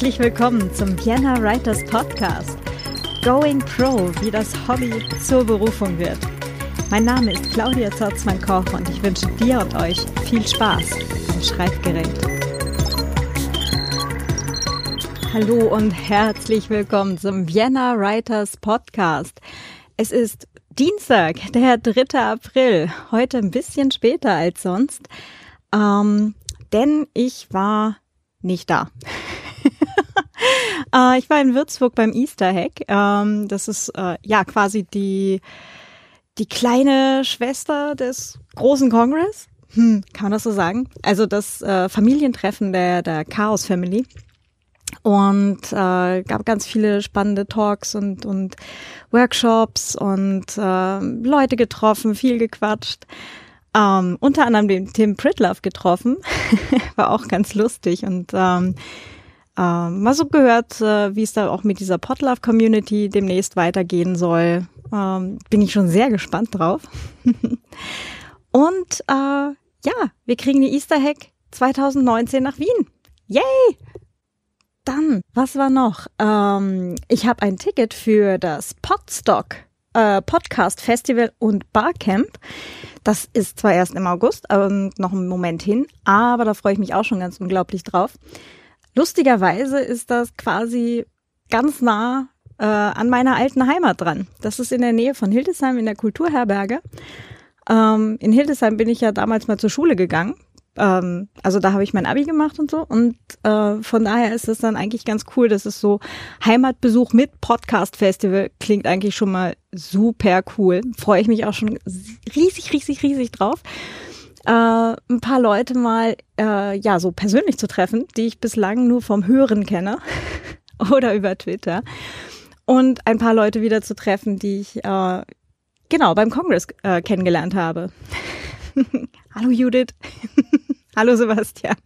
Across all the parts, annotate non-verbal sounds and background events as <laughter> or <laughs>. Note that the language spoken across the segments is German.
Herzlich willkommen zum Vienna Writers Podcast. Going Pro, wie das Hobby zur Berufung wird. Mein Name ist Claudia Zotzmann-Koch und ich wünsche dir und euch viel Spaß am Schreibgerät. Hallo und herzlich willkommen zum Vienna Writers Podcast. Es ist Dienstag, der 3. April, heute ein bisschen später als sonst, ähm, denn ich war nicht da. <laughs> <laughs> äh, ich war in Würzburg beim Easter Hack. Ähm, das ist äh, ja quasi die, die kleine Schwester des großen Kongress. Hm, kann man das so sagen? Also das äh, Familientreffen der, der Chaos Family. Und äh, gab ganz viele spannende Talks und, und Workshops und äh, Leute getroffen, viel gequatscht. Ähm, unter anderem den Tim Pritlove getroffen. <laughs> War auch ganz lustig und ähm, ähm, mal so gehört, äh, wie es da auch mit dieser Potlove Community demnächst weitergehen soll. Ähm, bin ich schon sehr gespannt drauf. <laughs> und äh, ja, wir kriegen die Easter Hack 2019 nach Wien. Yay! Dann, was war noch? Ähm, ich habe ein Ticket für das Podstock äh, Podcast Festival und Barcamp. Das ist zwar erst im August, aber noch einen Moment hin, aber da freue ich mich auch schon ganz unglaublich drauf. Lustigerweise ist das quasi ganz nah äh, an meiner alten Heimat dran. Das ist in der Nähe von Hildesheim in der Kulturherberge. Ähm, in Hildesheim bin ich ja damals mal zur Schule gegangen. Ähm, also da habe ich mein Abi gemacht und so. Und äh, von daher ist es dann eigentlich ganz cool, dass es so Heimatbesuch mit Podcast-Festival klingt eigentlich schon mal super cool. Freue ich mich auch schon riesig, riesig, riesig drauf äh, ein paar Leute mal äh, ja so persönlich zu treffen, die ich bislang nur vom Hören kenne <laughs> oder über Twitter und ein paar Leute wieder zu treffen, die ich äh, genau beim Kongress äh, kennengelernt habe. <laughs> Hallo Judith. <laughs> Hallo Sebastian.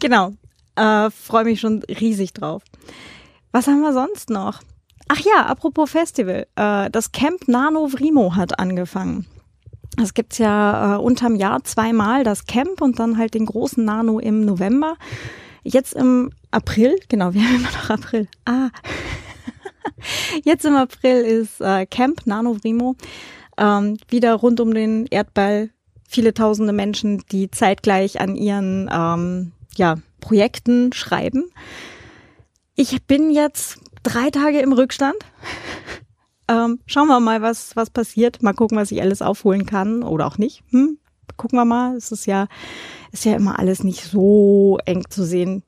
genau. Äh, Freue mich schon riesig drauf. Was haben wir sonst noch? Ach ja, apropos Festival. Äh, das Camp Nano Vrimo hat angefangen. Es gibt's ja äh, unterm Jahr zweimal das Camp und dann halt den großen Nano im November. Jetzt im April, genau, wir <laughs> haben immer noch April. Ah. <laughs> Jetzt im April ist äh, Camp Nano Vrimo ähm, wieder rund um den Erdball. Viele tausende Menschen, die zeitgleich an ihren ähm, ja, Projekten schreiben. Ich bin jetzt drei Tage im Rückstand. <laughs> Ähm, schauen wir mal, was, was passiert. Mal gucken, was ich alles aufholen kann oder auch nicht. Hm? Gucken wir mal. Es ist ja, ist ja immer alles nicht so eng zu sehen.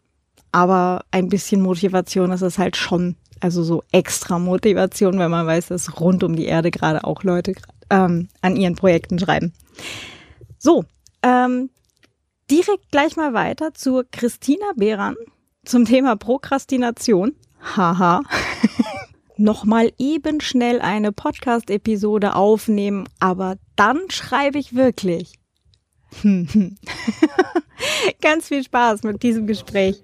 Aber ein bisschen Motivation ist es halt schon. Also so extra Motivation, wenn man weiß, dass rund um die Erde gerade auch Leute ähm, an ihren Projekten schreiben. So, ähm, direkt gleich mal weiter zur Christina Behran zum Thema Prokrastination. Haha. <laughs> Nochmal eben schnell eine Podcast-Episode aufnehmen, aber dann schreibe ich wirklich. <laughs> Ganz viel Spaß mit diesem Gespräch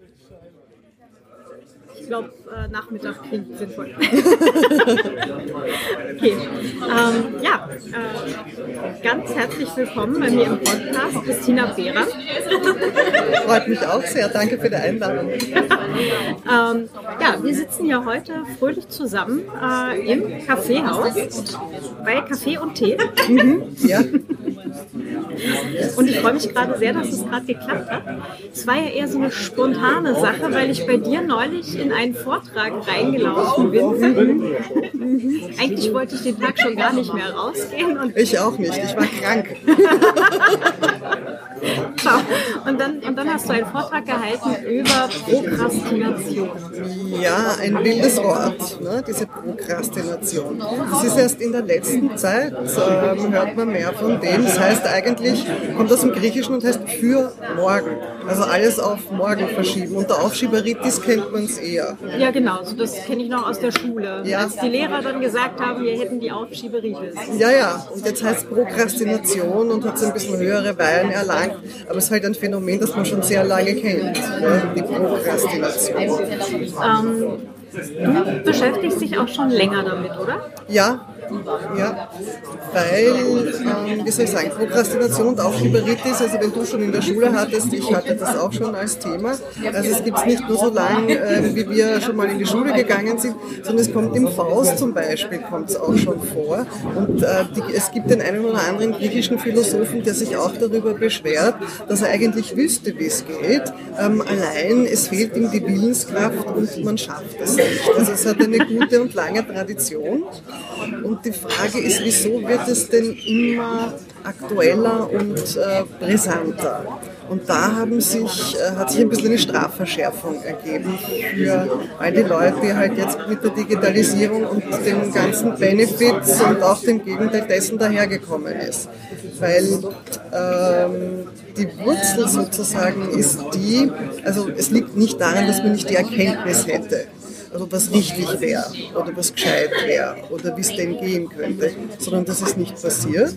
glaube, äh, Nachmittag klingt sinnvoll. <laughs> okay. Ähm, ja, äh, ganz herzlich willkommen bei mir im Podcast, Christina Behrer. <laughs> Freut mich auch sehr. Danke für die Einladung. <laughs> ähm, ja, wir sitzen ja heute fröhlich zusammen äh, im Kaffeehaus bei Kaffee und Tee. Mhm, ja. Und ich freue mich gerade sehr, dass es gerade geklappt hat. Es war ja eher so eine spontane Sache, weil ich bei dir neulich in einen Vortrag reingelaufen bin. Eigentlich wollte ich den Tag schon gar nicht mehr rausgehen. ich auch nicht, ich war krank. <laughs> und, dann, und dann hast du einen Vortrag gehalten über Prokrastination. Ja, ein wildes Wort, ne, diese Prokrastination. Das ist erst in der letzten Zeit, ähm, hört man mehr von dem. Das heißt eigentlich, kommt aus dem Griechischen und heißt für morgen. Also alles auf morgen verschieben. Unter Aufschieberitis kennt man es eher. Ja, genau. So das kenne ich noch aus der Schule. Ja. Als die Lehrer dann gesagt haben, wir hätten die Aufschieberitis. Ja, ja. Und jetzt heißt Prokrastination und hat so ein bisschen höhere Weihen erlangt lang, aber es ist halt ein Phänomen, das man schon sehr lange kennt, ne? die Prokrastination. Ähm, du beschäftigst dich auch schon länger damit, oder? Ja, Ja, weil, ähm, wie soll ich sagen, Prokrastination und Aufschieberitis, also wenn du schon in der Schule hattest, ich hatte das auch schon als Thema. Also es gibt es nicht nur so lange, äh, wie wir schon mal in die Schule gegangen sind, sondern es kommt im Faust zum Beispiel, kommt es auch schon vor. Und äh, die, es gibt den einen oder anderen griechischen Philosophen, der sich auch darüber beschwert, dass er eigentlich wüsste, wie es geht. Ähm, allein es fehlt ihm die Willenskraft und man schafft es nicht. Also es hat eine gute und lange Tradition. Und die Frage ist, wieso wird es denn immer aktueller und äh, brisanter? Und da haben sich, äh, hat sich ein bisschen eine Strafverschärfung ergeben für all die Leute, die halt jetzt mit der Digitalisierung und den ganzen Benefits und auch dem Gegenteil dessen dahergekommen ist. Weil ähm, die Wurzel sozusagen ist die, also es liegt nicht daran, dass man nicht die Erkenntnis hätte oder was richtig wäre oder was gescheit wäre oder wie es denn gehen könnte, sondern das ist nicht passiert.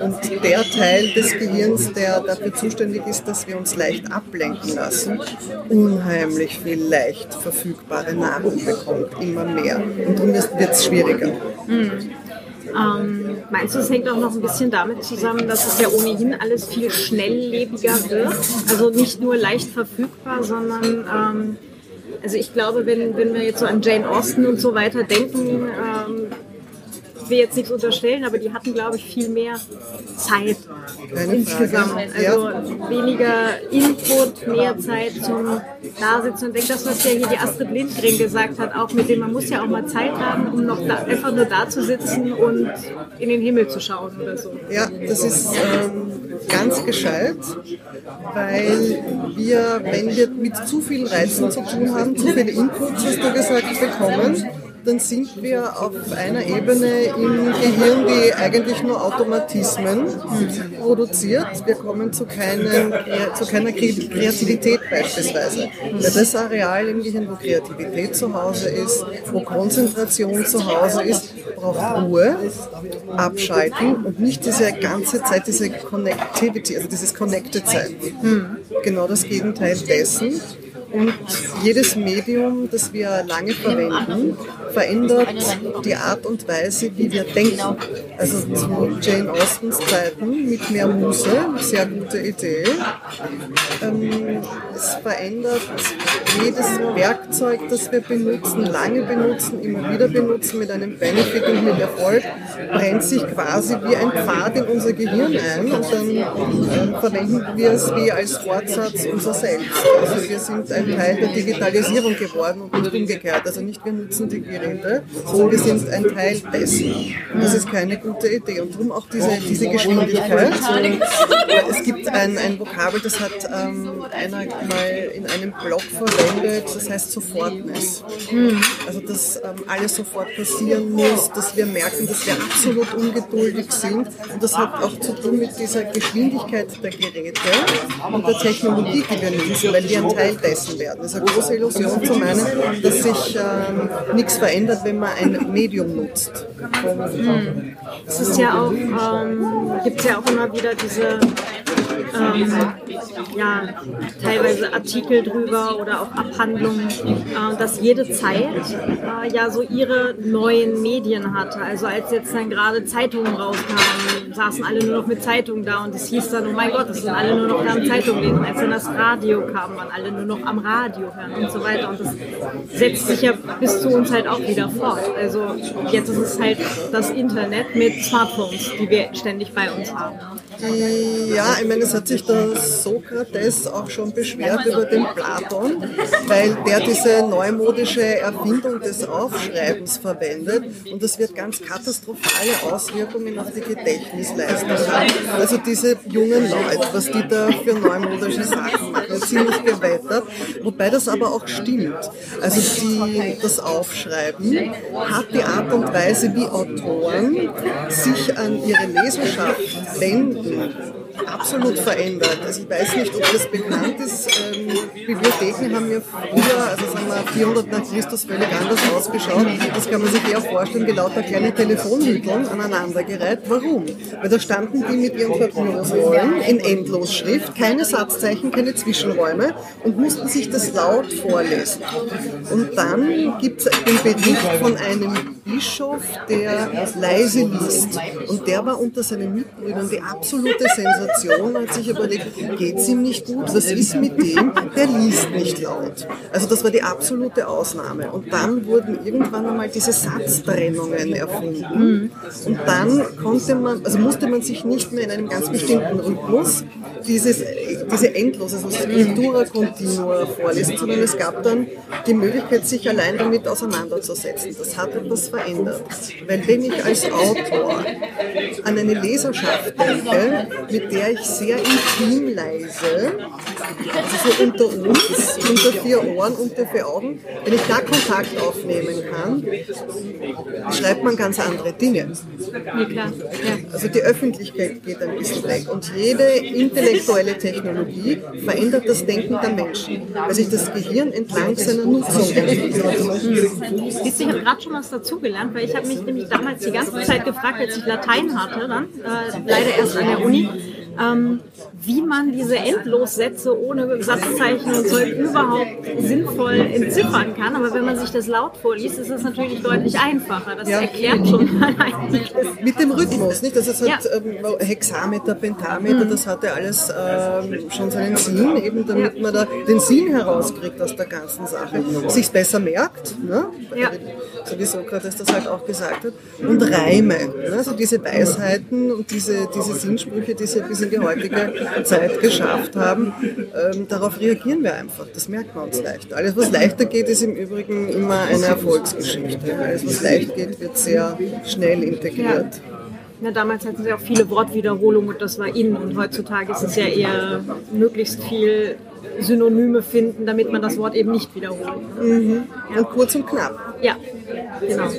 Und der Teil des Gehirns, der dafür zuständig ist, dass wir uns leicht ablenken lassen, unheimlich viel leicht verfügbare Nahrung bekommt, immer mehr. Und darum wird es schwieriger. Mhm. Ähm, meinst du, es hängt auch noch ein bisschen damit zusammen, dass es ja ohnehin alles viel schnelllebiger wird? Also nicht nur leicht verfügbar, sondern ähm, also ich glaube, wenn, wenn wir jetzt so an Jane Austen und so weiter denken, ähm, will jetzt nichts unterstellen, aber die hatten, glaube ich, viel mehr Zeit Keine insgesamt. Frage. Also ja. weniger Input, mehr Zeit zum Dasitzen. Und denke, das, was ja hier die Astrid Lindgren gesagt hat, auch mit dem, man muss ja auch mal Zeit haben, um noch da, einfach nur da zu sitzen und in den Himmel zu schauen oder so. Ja, das ist ähm, ganz gescheit, weil wir, wenn wir mit zu vielen Reizen zu tun haben, zu viele Inputs, hast du gesagt, bekommen, dann sind wir auf einer Ebene im Gehirn, die eigentlich nur Automatismen produziert. Wir kommen zu, keinen, zu keiner Kreativität beispielsweise. Weil das Areal im Gehirn, wo Kreativität zu Hause ist, wo Konzentration zu Hause ist, braucht Ruhe, abschalten und nicht diese ganze Zeit, diese Connectivity, also dieses Connected sein. Genau das Gegenteil dessen. Und jedes Medium, das wir lange verwenden, verändert die Art und Weise, wie wir denken. Also zu Jane Austens Zeiten mit mehr Muße, sehr gute Idee. Ähm, es verändert jedes Werkzeug, das wir benutzen, lange benutzen, immer wieder benutzen, mit einem Benefit und mit Erfolg, brennt sich quasi wie ein Pfad in unser Gehirn ein und dann ähm, verwenden wir es wie als Fortsatz unser Selbst. Also wir sind ein Teil der Digitalisierung geworden und nicht umgekehrt. Also nicht wir nutzen die Geräte, sondern wir sind ein Teil dessen. Und das ist keine gute Idee. Und darum auch diese, diese Geschwindigkeit. Es gibt ein, ein Vokabel, das hat ähm, einer mal in einem Blog verwendet, das heißt Sofortness. Also dass ähm, alles sofort passieren muss, dass wir merken, dass wir absolut ungeduldig sind. Und das hat auch zu tun mit dieser Geschwindigkeit der Geräte und der Technologie, die wir nutzen, weil wir ein Teil dessen werden. Es ist eine große Illusion zu meinen, dass sich ähm, nichts verändert, wenn man ein Medium nutzt. Es ist ja auch, ähm, gibt ja auch immer wieder diese ähm, ja, teilweise Artikel drüber oder auch Abhandlungen, äh, dass jede Zeit äh, ja so ihre neuen Medien hatte. Also als jetzt dann gerade Zeitungen rauskamen, saßen alle nur noch mit Zeitungen da und es hieß dann, oh mein Gott, es sind alle nur noch am Zeitung lesen. Als dann das Radio kam, waren alle nur noch am Radio hören und so weiter. Und das setzt sich ja bis zu uns halt auch wieder fort. Also jetzt ist es halt das Internet mit Smartphones, die wir ständig bei uns haben. Ja, ich meine, es hat sich der Sokrates auch schon beschwert über den Platon, weil der diese neumodische Erfindung des Aufschreibens verwendet und das wird ganz katastrophale Auswirkungen auf die Gedächtnisleistung haben. Also diese jungen Leute, was die da für neumodische Sachen machen, ziemlich gewettert, wobei das aber auch stimmt. Also die, das Aufschreiben hat die Art und Weise, wie Autoren sich an ihre Leserschaft wenden, absolut verändert. Also ich weiß nicht, ob das bekannt ist. Ähm, Bibliotheken haben ja früher, also sagen wir 400 nach Christus, völlig anders ausgeschaut. Das kann man sich eher vorstellen, wie lauter kleine Telefonhüteln aneinandergereiht. Warum? Weil da standen die mit ihren Vergnügungsrollen in Endlosschrift, keine Satzzeichen, keine Zwischenräume und mussten sich das laut vorlesen. Und dann gibt es den Bericht von einem Bischof, der leise liest. Und der war unter seinen Mitbrüdern die absolute Sensation, hat sich überlegt, geht es ihm nicht gut? Was ist mit dem? Der liest nicht laut. Also das war die absolute Ausnahme. Und dann wurden irgendwann einmal diese Satztrennungen erfunden. Und dann konnte man, also musste man sich nicht mehr in einem ganz bestimmten Rhythmus dieses, diese endlose also Scriptura continua vorlesen, sondern es gab dann die Möglichkeit, sich allein damit auseinanderzusetzen. Das hat etwas verändert. Weil wenn ich als Autor an eine Leserschaft denke, mit der ich sehr intim leise, also so unter uns, unter vier Ohren, unter vier Augen, wenn ich da Kontakt aufnehmen kann, schreibt man ganz andere Dinge. Ja, klar. Ja. Also die Öffentlichkeit geht ein bisschen weg und jede intellektuelle Technologie verändert das Denken der Menschen, weil sich das Gehirn entlang seiner Nutzung entwickelt. Ich habe gerade schon was dazugelernt, weil ich habe mich nämlich damals die ganze Zeit gefragt, als ich Latein hatte, dann, äh, leider erst an der Uni, ähm, wie man diese Endlossätze ohne Satzzeichen und Zeug überhaupt sinnvoll entziffern kann. Aber wenn man sich das laut vorliest, ist es natürlich deutlich einfacher. Das Ja. erklärt schon mal <laughs> einiges. Mit dem Rhythmus, nicht? Das ist halt Ja. ähm, Hexameter, Pentameter, das hatte alles ähm, schon seinen Sinn, eben damit man da den Sinn herauskriegt aus der ganzen Sache, sich's besser merkt, ne? Ja. so wie Sokrates das halt auch gesagt hat, und Reime, ne? also diese Weisheiten und diese, diese Sinnsprüche, die sie bis in die heutige Zeit geschafft haben, ähm, darauf reagieren wir einfach, das merkt man uns leicht. Alles, was leichter geht, ist im Übrigen immer eine Erfolgsgeschichte. Alles, was leicht geht, wird sehr schnell integriert. Ja, damals hatten sie auch viele Wortwiederholungen und das war in. Und heutzutage ist es ja eher möglichst viel Synonyme finden, damit man das Wort eben nicht wiederholt. Und kurz und knapp. Ja, genau.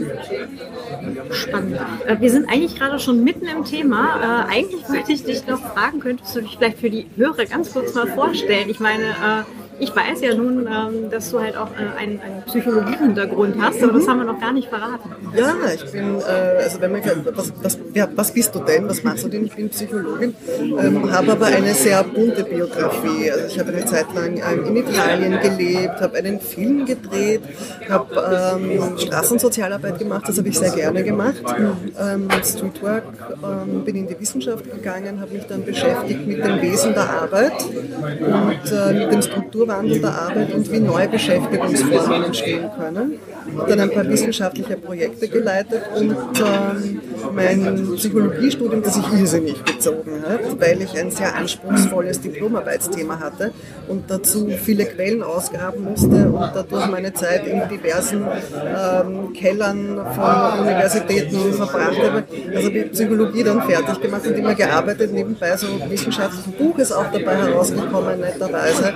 Spannend. Äh, Wir sind eigentlich gerade schon mitten im Thema. Äh, eigentlich wollte ich dich noch fragen, könntest du dich vielleicht für die Hörer ganz kurz mal vorstellen? Ich meine, äh, ich weiß ja nun, ähm, dass du halt auch äh, einen, einen Psychologie-Hintergrund hast, aber das haben wir noch gar nicht verraten. Ja, ich bin, äh, also wenn man was, was, ja, was bist du denn, was machst du denn? Ich bin Psychologin, ähm, habe aber eine sehr bunte Biografie. Also ich habe eine Zeit lang ähm, in Italien gelebt, habe einen Film gedreht, habe ähm, Straßensozialarbeit gemacht, das habe ich sehr gerne gemacht. Ähm, Streetwork, ähm, bin in die Wissenschaft gegangen, habe mich dann beschäftigt mit dem Wesen der Arbeit und äh, mit dem Strukturwandel der Arbeit und wie neue Beschäftigungsformen entstehen können. Dann ein paar wissenschaftliche Projekte geleitet und ähm, mein Psychologiestudium, das sich irrsinnig gezogen hat, weil ich ein sehr anspruchsvolles Diplomarbeitsthema hatte und dazu viele Quellen ausgraben musste und dadurch meine Zeit in diversen ähm, Kellern von Universitäten verbracht habe. Also ich Psychologie dann fertig gemacht und immer gearbeitet, nebenbei so wissenschaftlichen Buch ist auch dabei herausgekommen, netterweise.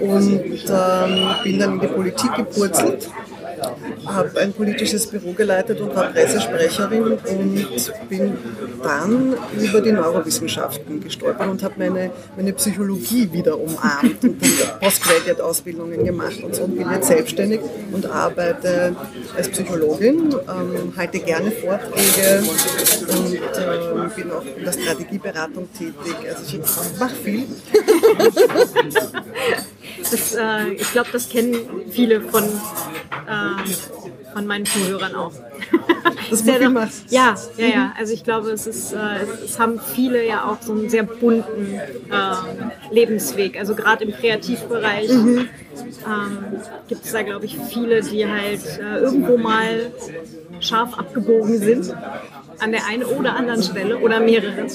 Und ähm, bin dann in die Politik gepurzelt habe ein politisches Büro geleitet und war Pressesprecherin und bin dann über die Neurowissenschaften gestolpert und habe meine, meine Psychologie wieder umarmt und Postgraduate-Ausbildungen gemacht und so und bin jetzt selbstständig und arbeite als Psychologin, ähm, halte gerne Vorträge und ähm, bin auch in der Strategieberatung tätig. Also ich mache viel. <laughs> Das, äh, ich glaube, das kennen viele von, äh, von meinen Zuhörern auch. Das <laughs> Sehr doch-. Ja, ja, ja. Also ich glaube, es, ist, äh, es, es haben viele ja auch so einen sehr bunten äh, Lebensweg. Also gerade im Kreativbereich ähm, gibt es da, glaube ich, viele, die halt äh, irgendwo mal scharf abgebogen sind. An der einen oder anderen Stelle oder mehrere.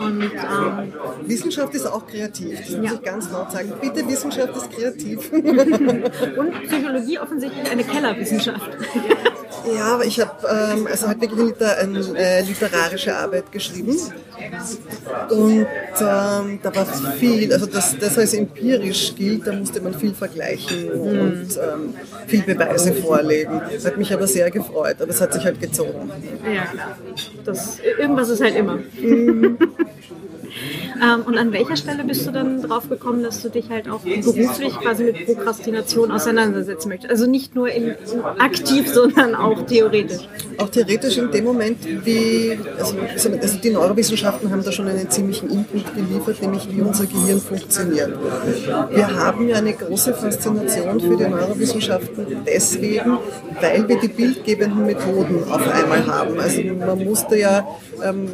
Und ähm, Wissenschaft ist auch kreativ, das muss Ja. ich ganz laut sagen. Bitte, Wissenschaft ist kreativ. <laughs> Und Psychologie offensichtlich eine Kellerwissenschaft. <laughs> Ja, aber ich habe ähm, also halt wirklich eine, eine äh, literarische Arbeit geschrieben. Und ähm, da war viel, also das, das als empirisch gilt, da musste man viel vergleichen und ähm, viel Beweise vorlegen. Das hat mich aber sehr gefreut, aber es hat sich halt gezogen. Ja, klar. Das, irgendwas ist halt immer. <laughs> ähm, und an welcher Stelle bist du dann drauf gekommen, dass du dich halt auch beruflich quasi mit Prokrastination auseinandersetzen möchtest? Also nicht nur in, aktiv, sondern auch theoretisch. auch theoretisch in dem Moment, wie, also, also die Neurowissenschaften haben da schon einen ziemlichen Input geliefert, nämlich wie unser Gehirn funktioniert. Wir haben ja eine große Faszination für die Neurowissenschaften deswegen, weil wir die bildgebenden Methoden auf einmal haben. Also man musste ja ähm,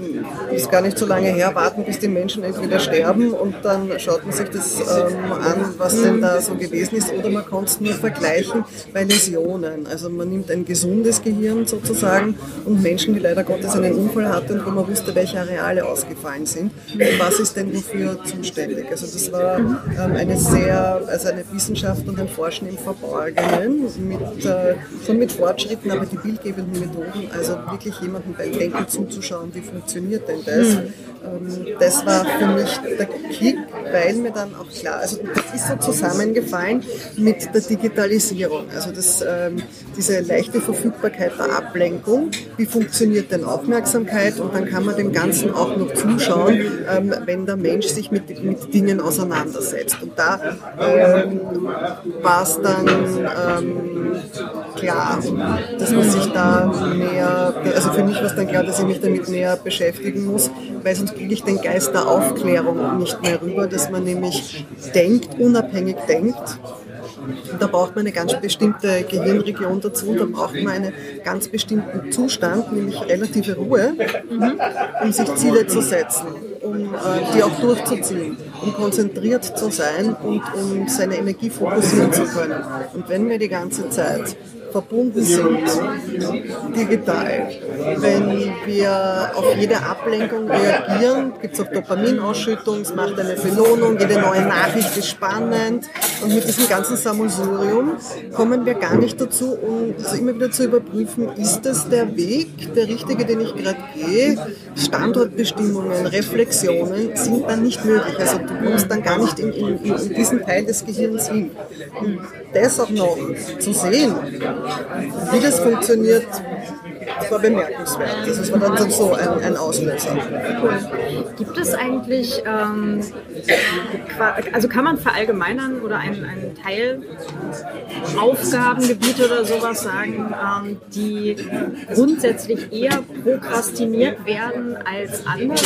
ist gar nicht so lange her, warten, bis die Menschen entweder sterben und dann schaut man sich das ähm, an, was denn da so gewesen ist, oder man kann es nur vergleichen bei Läsionen. Also man nimmt ein gesundes Gehirn sozusagen und Menschen, die leider Gottes einen Unfall hatten, wo man wusste, welche Areale ausgefallen sind und was ist denn wofür zuständig. Also das war ähm, eine sehr, also eine Wissenschaft und ein Forschen im Verborgenen, mit, äh, schon mit Fortschritten, aber die bildgebenden Methoden, also wirklich jemandem beim Denken zuzuschauen, wie funktioniert denn das? Mhm. Das war für mich der Kick, weil mir dann auch klar, also das ist so zusammengefallen mit der Digitalisierung, also das, ähm, diese leichte Verfügbarkeit der Ablenkung, wie funktioniert denn Aufmerksamkeit und dann kann man dem Ganzen auch noch zuschauen, ähm, wenn der Mensch sich mit, mit Dingen auseinandersetzt. Und da ähm, war es dann ähm, klar, dass man sich da mehr, also für mich war es dann klar, dass ich mich damit näher beschäftigen muss, weil sonst kriege ich den Geist der Aufklärung nicht mehr rüber, dass man nämlich denkt, unabhängig denkt da braucht man eine ganz bestimmte Gehirnregion dazu, da braucht man einen ganz bestimmten Zustand, nämlich relative Ruhe, um sich Ziele zu setzen, um äh, die auch durchzuziehen, um konzentriert zu sein und um seine Energie fokussieren zu können. Und wenn wir die ganze Zeit verbunden sind, digital. Wenn wir auf jede Ablenkung reagieren, gibt es auch Dopaminausschüttung, es macht eine Belohnung, jede neue Nachricht ist spannend und mit diesem ganzen Sammelsurium kommen wir gar nicht dazu, um also immer wieder zu überprüfen, ist das der Weg, der richtige, den ich gerade gehe? Standortbestimmungen, Reflexionen sind dann nicht möglich. Also du kommst dann gar nicht in, in, in diesen Teil des Gehirns hin. Und das auch noch zu sehen, wie das funktioniert, war bemerkenswert. Das war dann so ein, ein Auslöser. Gibt es eigentlich, ähm, also kann man verallgemeinern oder einen, einen Teil Aufgabengebiete oder sowas sagen, ähm, die grundsätzlich eher prokrastiniert werden als andere?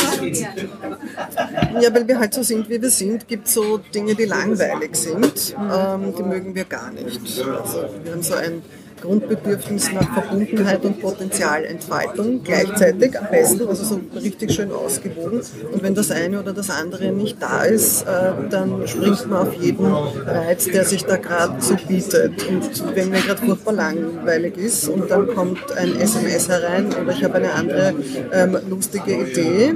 Ja, weil wir halt so sind, wie wir sind, gibt es so Dinge, die langweilig sind. Ähm, die mögen wir gar nicht. Also wir haben so ein Grundbedürfnis nach Verbundenheit und Potenzialentfaltung gleichzeitig am besten, also so richtig schön ausgewogen. Und wenn das eine oder das andere nicht da ist, äh, dann springt man auf jeden Reiz, der sich da gerade so bietet. Und wenn mir gerade furchtbar langweilig ist und dann kommt ein SMS herein oder ich habe eine andere ähm, lustige Idee,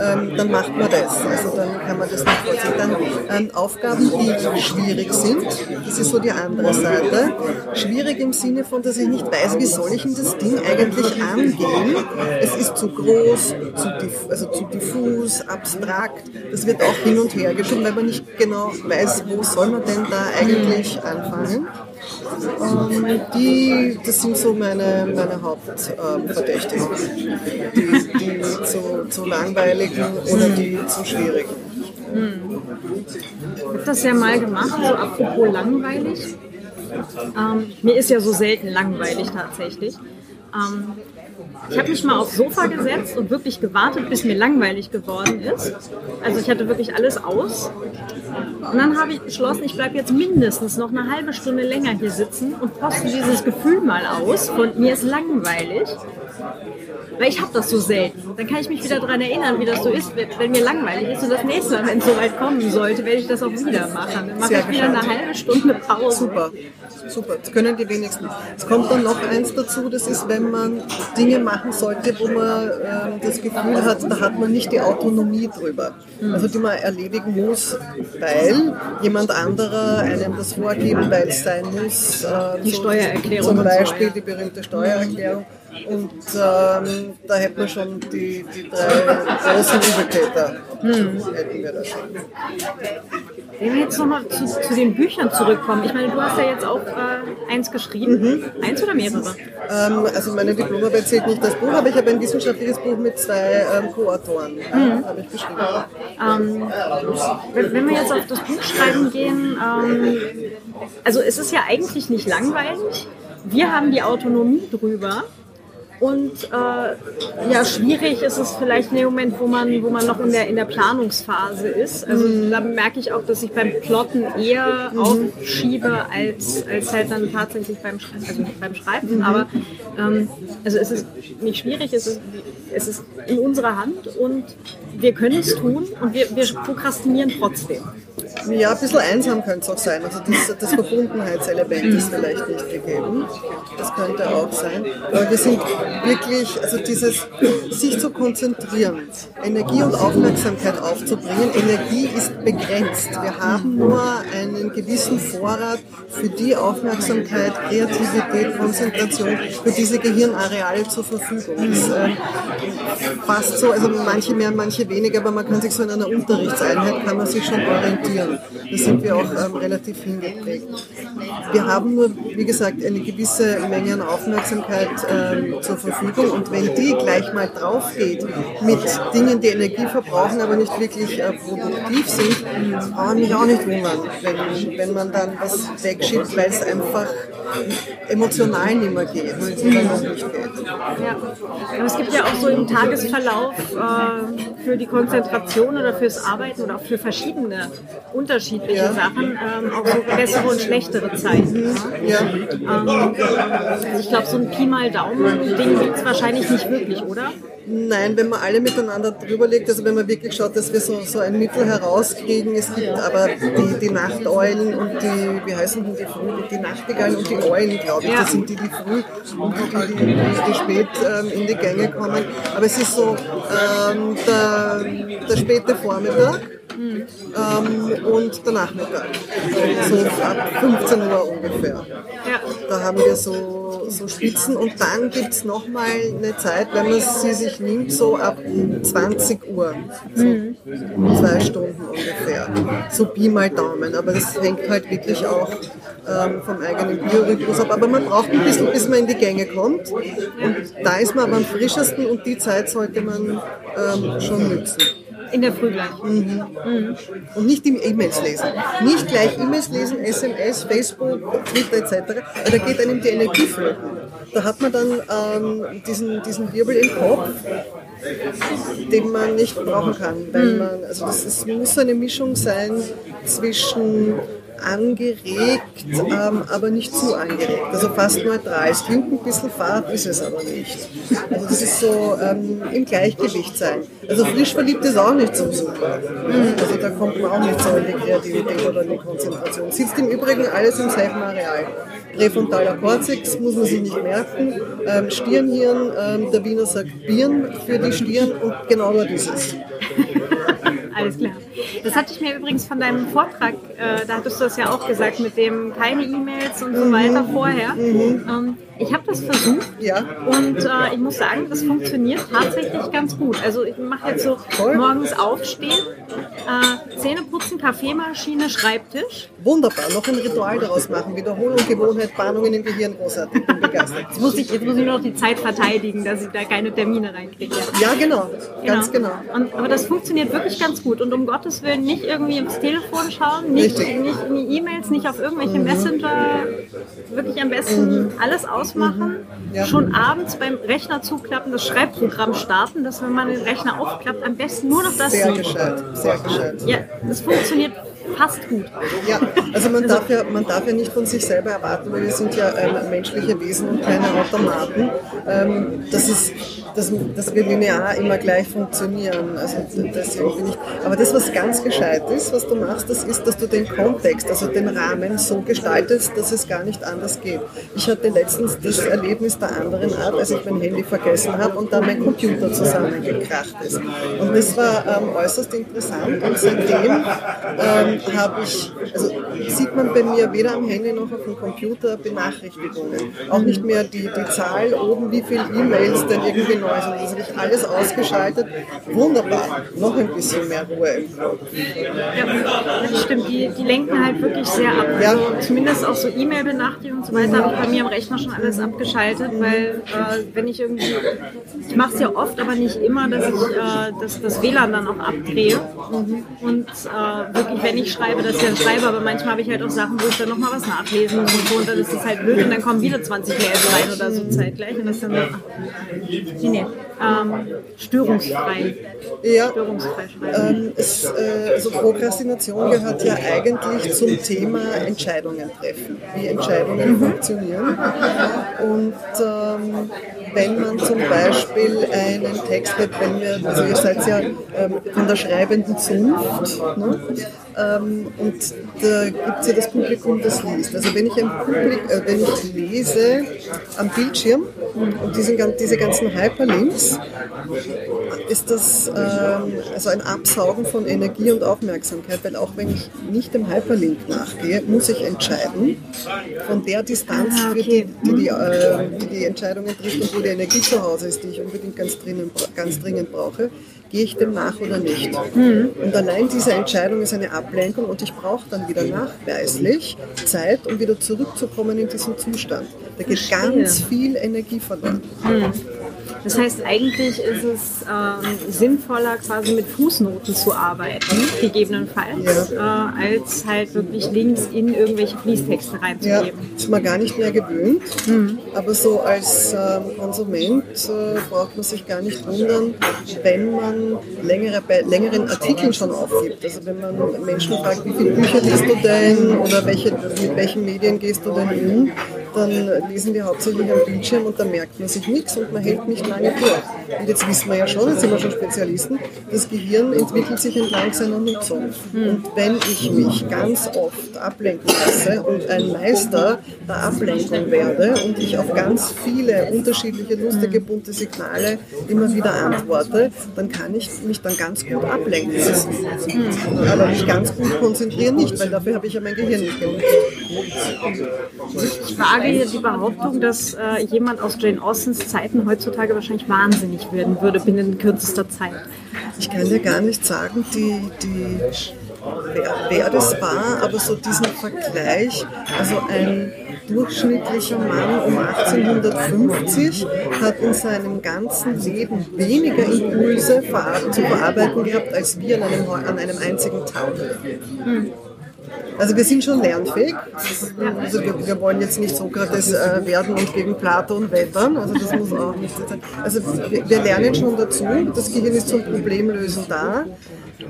ähm, dann macht man das. Also dann kann man das nicht vorziehen. Dann ähm, Aufgaben, die schwierig sind, das ist so die andere Seite. Schwierig im Sinne Sinne von, dass ich nicht weiß, wie soll ich denn das Ding eigentlich angehen. Es ist zu groß, zu, diff also zu diffus, abstrakt. Das wird auch hin und her geschoben, weil man nicht genau weiß, wo soll man denn da eigentlich anfangen. Ähm, die, das sind so meine, meine Hauptverdächtigen. Ähm, die, die zu, zu langweiligen oder die zu schwierigen. Hm. Ich habe das ja mal gemacht, so apropos langweilig. Ähm, mir ist ja so selten langweilig tatsächlich. Ähm, ich habe mich mal aufs Sofa gesetzt und wirklich gewartet, bis mir langweilig geworden ist. Also ich hatte wirklich alles aus. Und dann habe ich beschlossen, ich bleibe jetzt mindestens noch eine halbe Stunde länger hier sitzen und poste dieses Gefühl mal aus von mir ist langweilig. Weil ich habe das so selten. Dann kann ich mich wieder daran erinnern, wie das so ist, wenn mir langweilig ist. Und das nächste Mal, wenn es soweit kommen sollte, werde ich das auch wieder machen. Dann mache ich wieder eine halbe Stunde Pause. Super. Super, das können die wenigsten. Es kommt dann noch eins dazu, das ist, wenn man Dinge machen sollte, wo man äh, das Gefühl hat, da hat man nicht die Autonomie drüber. Also die man erledigen muss, weil jemand anderer einem das vorgibt, weil es sein muss. Äh, die so, Steuererklärung. Zum Beispiel die berühmte Steuererklärung. Und ähm, da hätten wir schon die, die drei großen Übeltäter. Hm. Hätten wir da schon. Wenn wir jetzt nochmal zu, zu den Büchern zurückkommen. Ich meine, du hast ja jetzt auch äh, eins geschrieben. Mhm. Eins oder mehrere? Ähm, also meine Diplomarbeit zählt nicht das Buch, aber ich habe ein wissenschaftliches Buch mit zwei ähm, Co-Autoren mhm. habe ich geschrieben. Ähm, wenn, wenn, wir jetzt auf das Buch schreiben gehen, ähm, also es ist ja eigentlich nicht langweilig. Wir haben die Autonomie drüber Und äh, ja, schwierig ist es vielleicht in dem Moment, wo man, wo man noch in der, in der Planungsphase ist. Also mhm. da merke ich auch, dass ich beim Plotten eher mhm. aufschiebe, als, als halt dann tatsächlich beim, also beim Schreiben. Mhm. Aber ähm, also es ist nicht schwierig, es ist, es ist in unserer Hand und wir können es tun und wir, wir prokrastinieren trotzdem. Ja, ein bisschen einsam könnte es auch sein. Also das, das Verbundenheitselement ist vielleicht nicht gegeben. Das könnte auch sein. Aber wir sind wirklich, also dieses sich zu konzentrieren, Energie und Aufmerksamkeit aufzubringen. Energie ist begrenzt. Wir haben nur einen gewissen Vorrat für die Aufmerksamkeit, Kreativität, Konzentration, für diese Gehirnareale zur Verfügung. Das äh, fast so, also manche mehr, manche weniger, aber man kann sich so in einer Unterrichtseinheit, kann man sich schon orientieren. Da sind wir auch ähm, relativ hingeprägt. Wir haben nur, wie gesagt, eine gewisse Menge an Aufmerksamkeit ähm, zur Verfügung und wenn die gleich mal drauf geht mit Dingen, die Energie verbrauchen, aber nicht wirklich äh, produktiv sind, ich mich auch nicht wundern, wenn, wenn man dann was wegschiebt, weil es einfach emotional nicht mehr geht, weil es immer noch nicht geht. Ja. Aber es gibt ja auch so im Tagesverlauf äh, für die Konzentration oder fürs Arbeiten oder auch für verschiedene unterschiedliche ja. Sachen ähm, auch so bessere und schlechtere Zeiten. Ja. Ähm, also ich glaube, so ein Pi mal Daumen-Ding gibt es wahrscheinlich nicht wirklich, oder? Nein, wenn man alle miteinander drüber legt, also wenn man wirklich schaut, dass wir so, so ein Mittel herauskriegen, es gibt aber die, die Nachteulen und die, wie heißen die, die, die Nachtigallen und die Eulen, glaube ich, ja. das sind die, die früh und die, die, die, die spät ähm, in die Gänge kommen. Aber es ist so ähm, der, der späte Vormittag Mhm. Ähm, und der Nachmittag. So ab 15 Uhr ungefähr. Ja. Da haben wir so, so Spitzen und dann gibt es nochmal eine Zeit, wenn man sie sich nimmt, so ab 20 Uhr. So mhm. zwei Stunden ungefähr. So Pi mal Daumen. Aber das hängt halt wirklich auch ähm, vom eigenen Biorhythmus ab. Aber man braucht ein bisschen, bis man in die Gänge kommt. Und da ist man aber am frischesten und die Zeit sollte man ähm, schon nützen. In der Früh gleich. Mhm. Mhm. Und nicht im E-Mails lesen. Nicht gleich E-Mails lesen, SMS, Facebook, Twitter etc. Da geht einem die Energie flöten. Da hat man dann ähm, diesen, diesen Wirbel im Kopf, den man nicht brauchen kann. Weil mhm. man, also das, das muss eine Mischung sein zwischen angeregt, ähm, aber nicht zu angeregt. Also fast neutral. Es klingt ein bisschen fad, ist es aber nicht. Also das ist so ähm, im Gleichgewicht sein. Also frisch verliebt ist auch nicht so super. Also da kommt man auch nicht so in die Kreativität oder in die Konzentration. Sitzt im Übrigen alles im selben Areal. Präfrontaler Cortex muss man sich nicht merken. Ähm, Stirnhirn, ähm, der Wiener sagt Birn für die Stirn und genau dort ist es. Alles klar. Das hatte ich mir übrigens von deinem Vortrag, äh, da hattest du das ja auch gesagt, mit dem keine E-Mails und so weiter vorher. Mhm. Ähm, ich habe das versucht ja. und äh, ich muss sagen, das funktioniert tatsächlich ganz gut. Also ich mache jetzt so Voll. morgens aufstehen, äh, Zähne putzen, Kaffeemaschine, Schreibtisch. Wunderbar, noch ein Ritual daraus machen. Wiederholung, Gewohnheit, Bahnungen im Gehirn, großartig. Bin begeistert. Jetzt muss, ich, jetzt muss ich nur noch die Zeit verteidigen, dass ich da keine Termine reinkriege. Ja, genau, ganz genau. genau. Und, aber das funktioniert wirklich ganz gut und um Gottes Willen nicht irgendwie ins Telefon schauen, nicht, nicht in die E-Mails, nicht auf irgendwelche mhm. Messenger, wirklich am besten mhm. alles aus ausmachen, mhm. ja. schon abends beim Rechner zuklappen, das Schreibprogramm starten, dass wenn man den Rechner aufklappt, am besten nur noch das sehr sieht. Gescheit, sehr gescheit. Ja, das funktioniert fast gut. Ja, also man darf ja, man darf ja nicht von sich selber erwarten, weil wir sind ja ähm, menschliche Wesen und keine Automaten. Ähm, das ist dass, dass wir linear immer gleich funktionieren. Also das nicht. Aber das, was ganz gescheit ist, was du machst, das ist, dass du den Kontext, also den Rahmen so gestaltest, dass es gar nicht anders geht. Ich hatte letztens das Erlebnis der anderen Art, als ich mein Handy vergessen habe und dann mein Computer zusammengekracht ist. Und das war ähm, äußerst interessant und seitdem ähm, habe ich, also sieht man bei mir weder am Handy noch auf dem Computer Benachrichtigungen. Auch nicht mehr die, die Zahl oben, wie viele E-Mails denn irgendwie neu sind. Das habe ich alles ausgeschaltet. Wunderbar. Noch ein bisschen mehr Ruhe im. Ja, das stimmt. Die, die lenken halt wirklich sehr ab. Ja. Also zumindest auch so E-Mail-Benachrichtigungen und so weiter habe ich bei mir am Rechner schon alles abgeschaltet, weil äh, wenn ich irgendwie, ich mache es ja oft, aber nicht immer, dass ich äh, das, das WLAN dann auch abdrehe. Mhm. Und äh, wirklich, wenn ich schreibe, dass ich dann schreibe, aber manchmal habe ich halt auch Sachen, wo ich dann nochmal was nachlesen muss und so und dann ist es halt blöd und dann kommen wieder 20 Mails rein oder so zeitgleich und das ist dann so, ach, nee, ähm, störungsfrei. Ja, Störungsfrei ähm, es, äh, also Prokrastination gehört ja eigentlich zum Thema Entscheidungen treffen, wie Entscheidungen funktionieren. Und ähm, wenn man zum Beispiel einen Text hat, wenn wir, also ihr seid ja ähm, von der schreibenden Zunft, ne? Ähm, und da gibt es ja das Publikum, das liest. Also wenn ich, ein Publik, äh, wenn ich lese am Bildschirm und diesen, diese ganzen Hyperlinks, ist das ähm, also ein Absaugen von Energie und Aufmerksamkeit, weil auch wenn ich nicht dem Hyperlink nachgehe, muss ich entscheiden von der Distanz, Ah, okay. die, die, die, äh, die die Entscheidungen trifft und wo die Energie zu Hause ist, die ich unbedingt ganz dringend, ganz dringend brauche, gehe ich dem nach oder nicht. Und allein diese Entscheidung ist eine Ablenkung und ich brauche dann wieder nachweislich Zeit, um wieder zurückzukommen in diesen Zustand. Da geht ganz viel Energie verloren. Das heißt, eigentlich ist es ähm, sinnvoller, quasi mit Fußnoten zu arbeiten, gegebenenfalls, äh, als halt wirklich Links in irgendwelche Fließtexte Ja, reinzugeben. ist man gar nicht mehr gewöhnt. Aber so als ähm, Konsument äh, braucht man sich gar nicht wundern, wenn man längere, bei längeren Artikeln schon aufgibt. Also wenn man Menschen fragt, wie viele Bücher liest du denn oder welche, mit welchen Medien gehst du denn um, dann lesen die hauptsächlich am Bildschirm und da merkt man sich nichts und man hält nicht lange durch. Und jetzt wissen wir ja schon, jetzt sind wir schon Spezialisten, das Gehirn entwickelt sich entlang seiner Nutzung. Und wenn ich mich ganz oft ablenken lasse und ein Meister der Ablenkung werde und ich auf ganz viele unterschiedliche, lustige, bunte Signale immer wieder antworte, dann kann ich mich dann ganz gut ablenken lassen. Aber mich ganz gut konzentrieren nicht, weil dafür habe ich ja mein Gehirn nicht genutzt. Ich wage die Behauptung, dass äh, jemand aus Jane Austens Zeiten heutzutage wahrscheinlich wahnsinnig werden würde binnen kürzester Zeit. Ich kann dir gar nicht sagen, die, die, wer, wer das war, aber so diesen Vergleich, also ein durchschnittlicher Mann um 1850 hat in seinem ganzen Leben weniger Impulse zu verarbeiten gehabt als wir an einem, an einem einzigen Tag. Also wir sind schon lernfähig. Also wir, wir wollen jetzt nicht Sokrates äh, werden und gegen Platon wettern. Also das muss auch nicht sein. Also wir, wir lernen schon dazu. Das Gehirn ist zum Problemlösen da.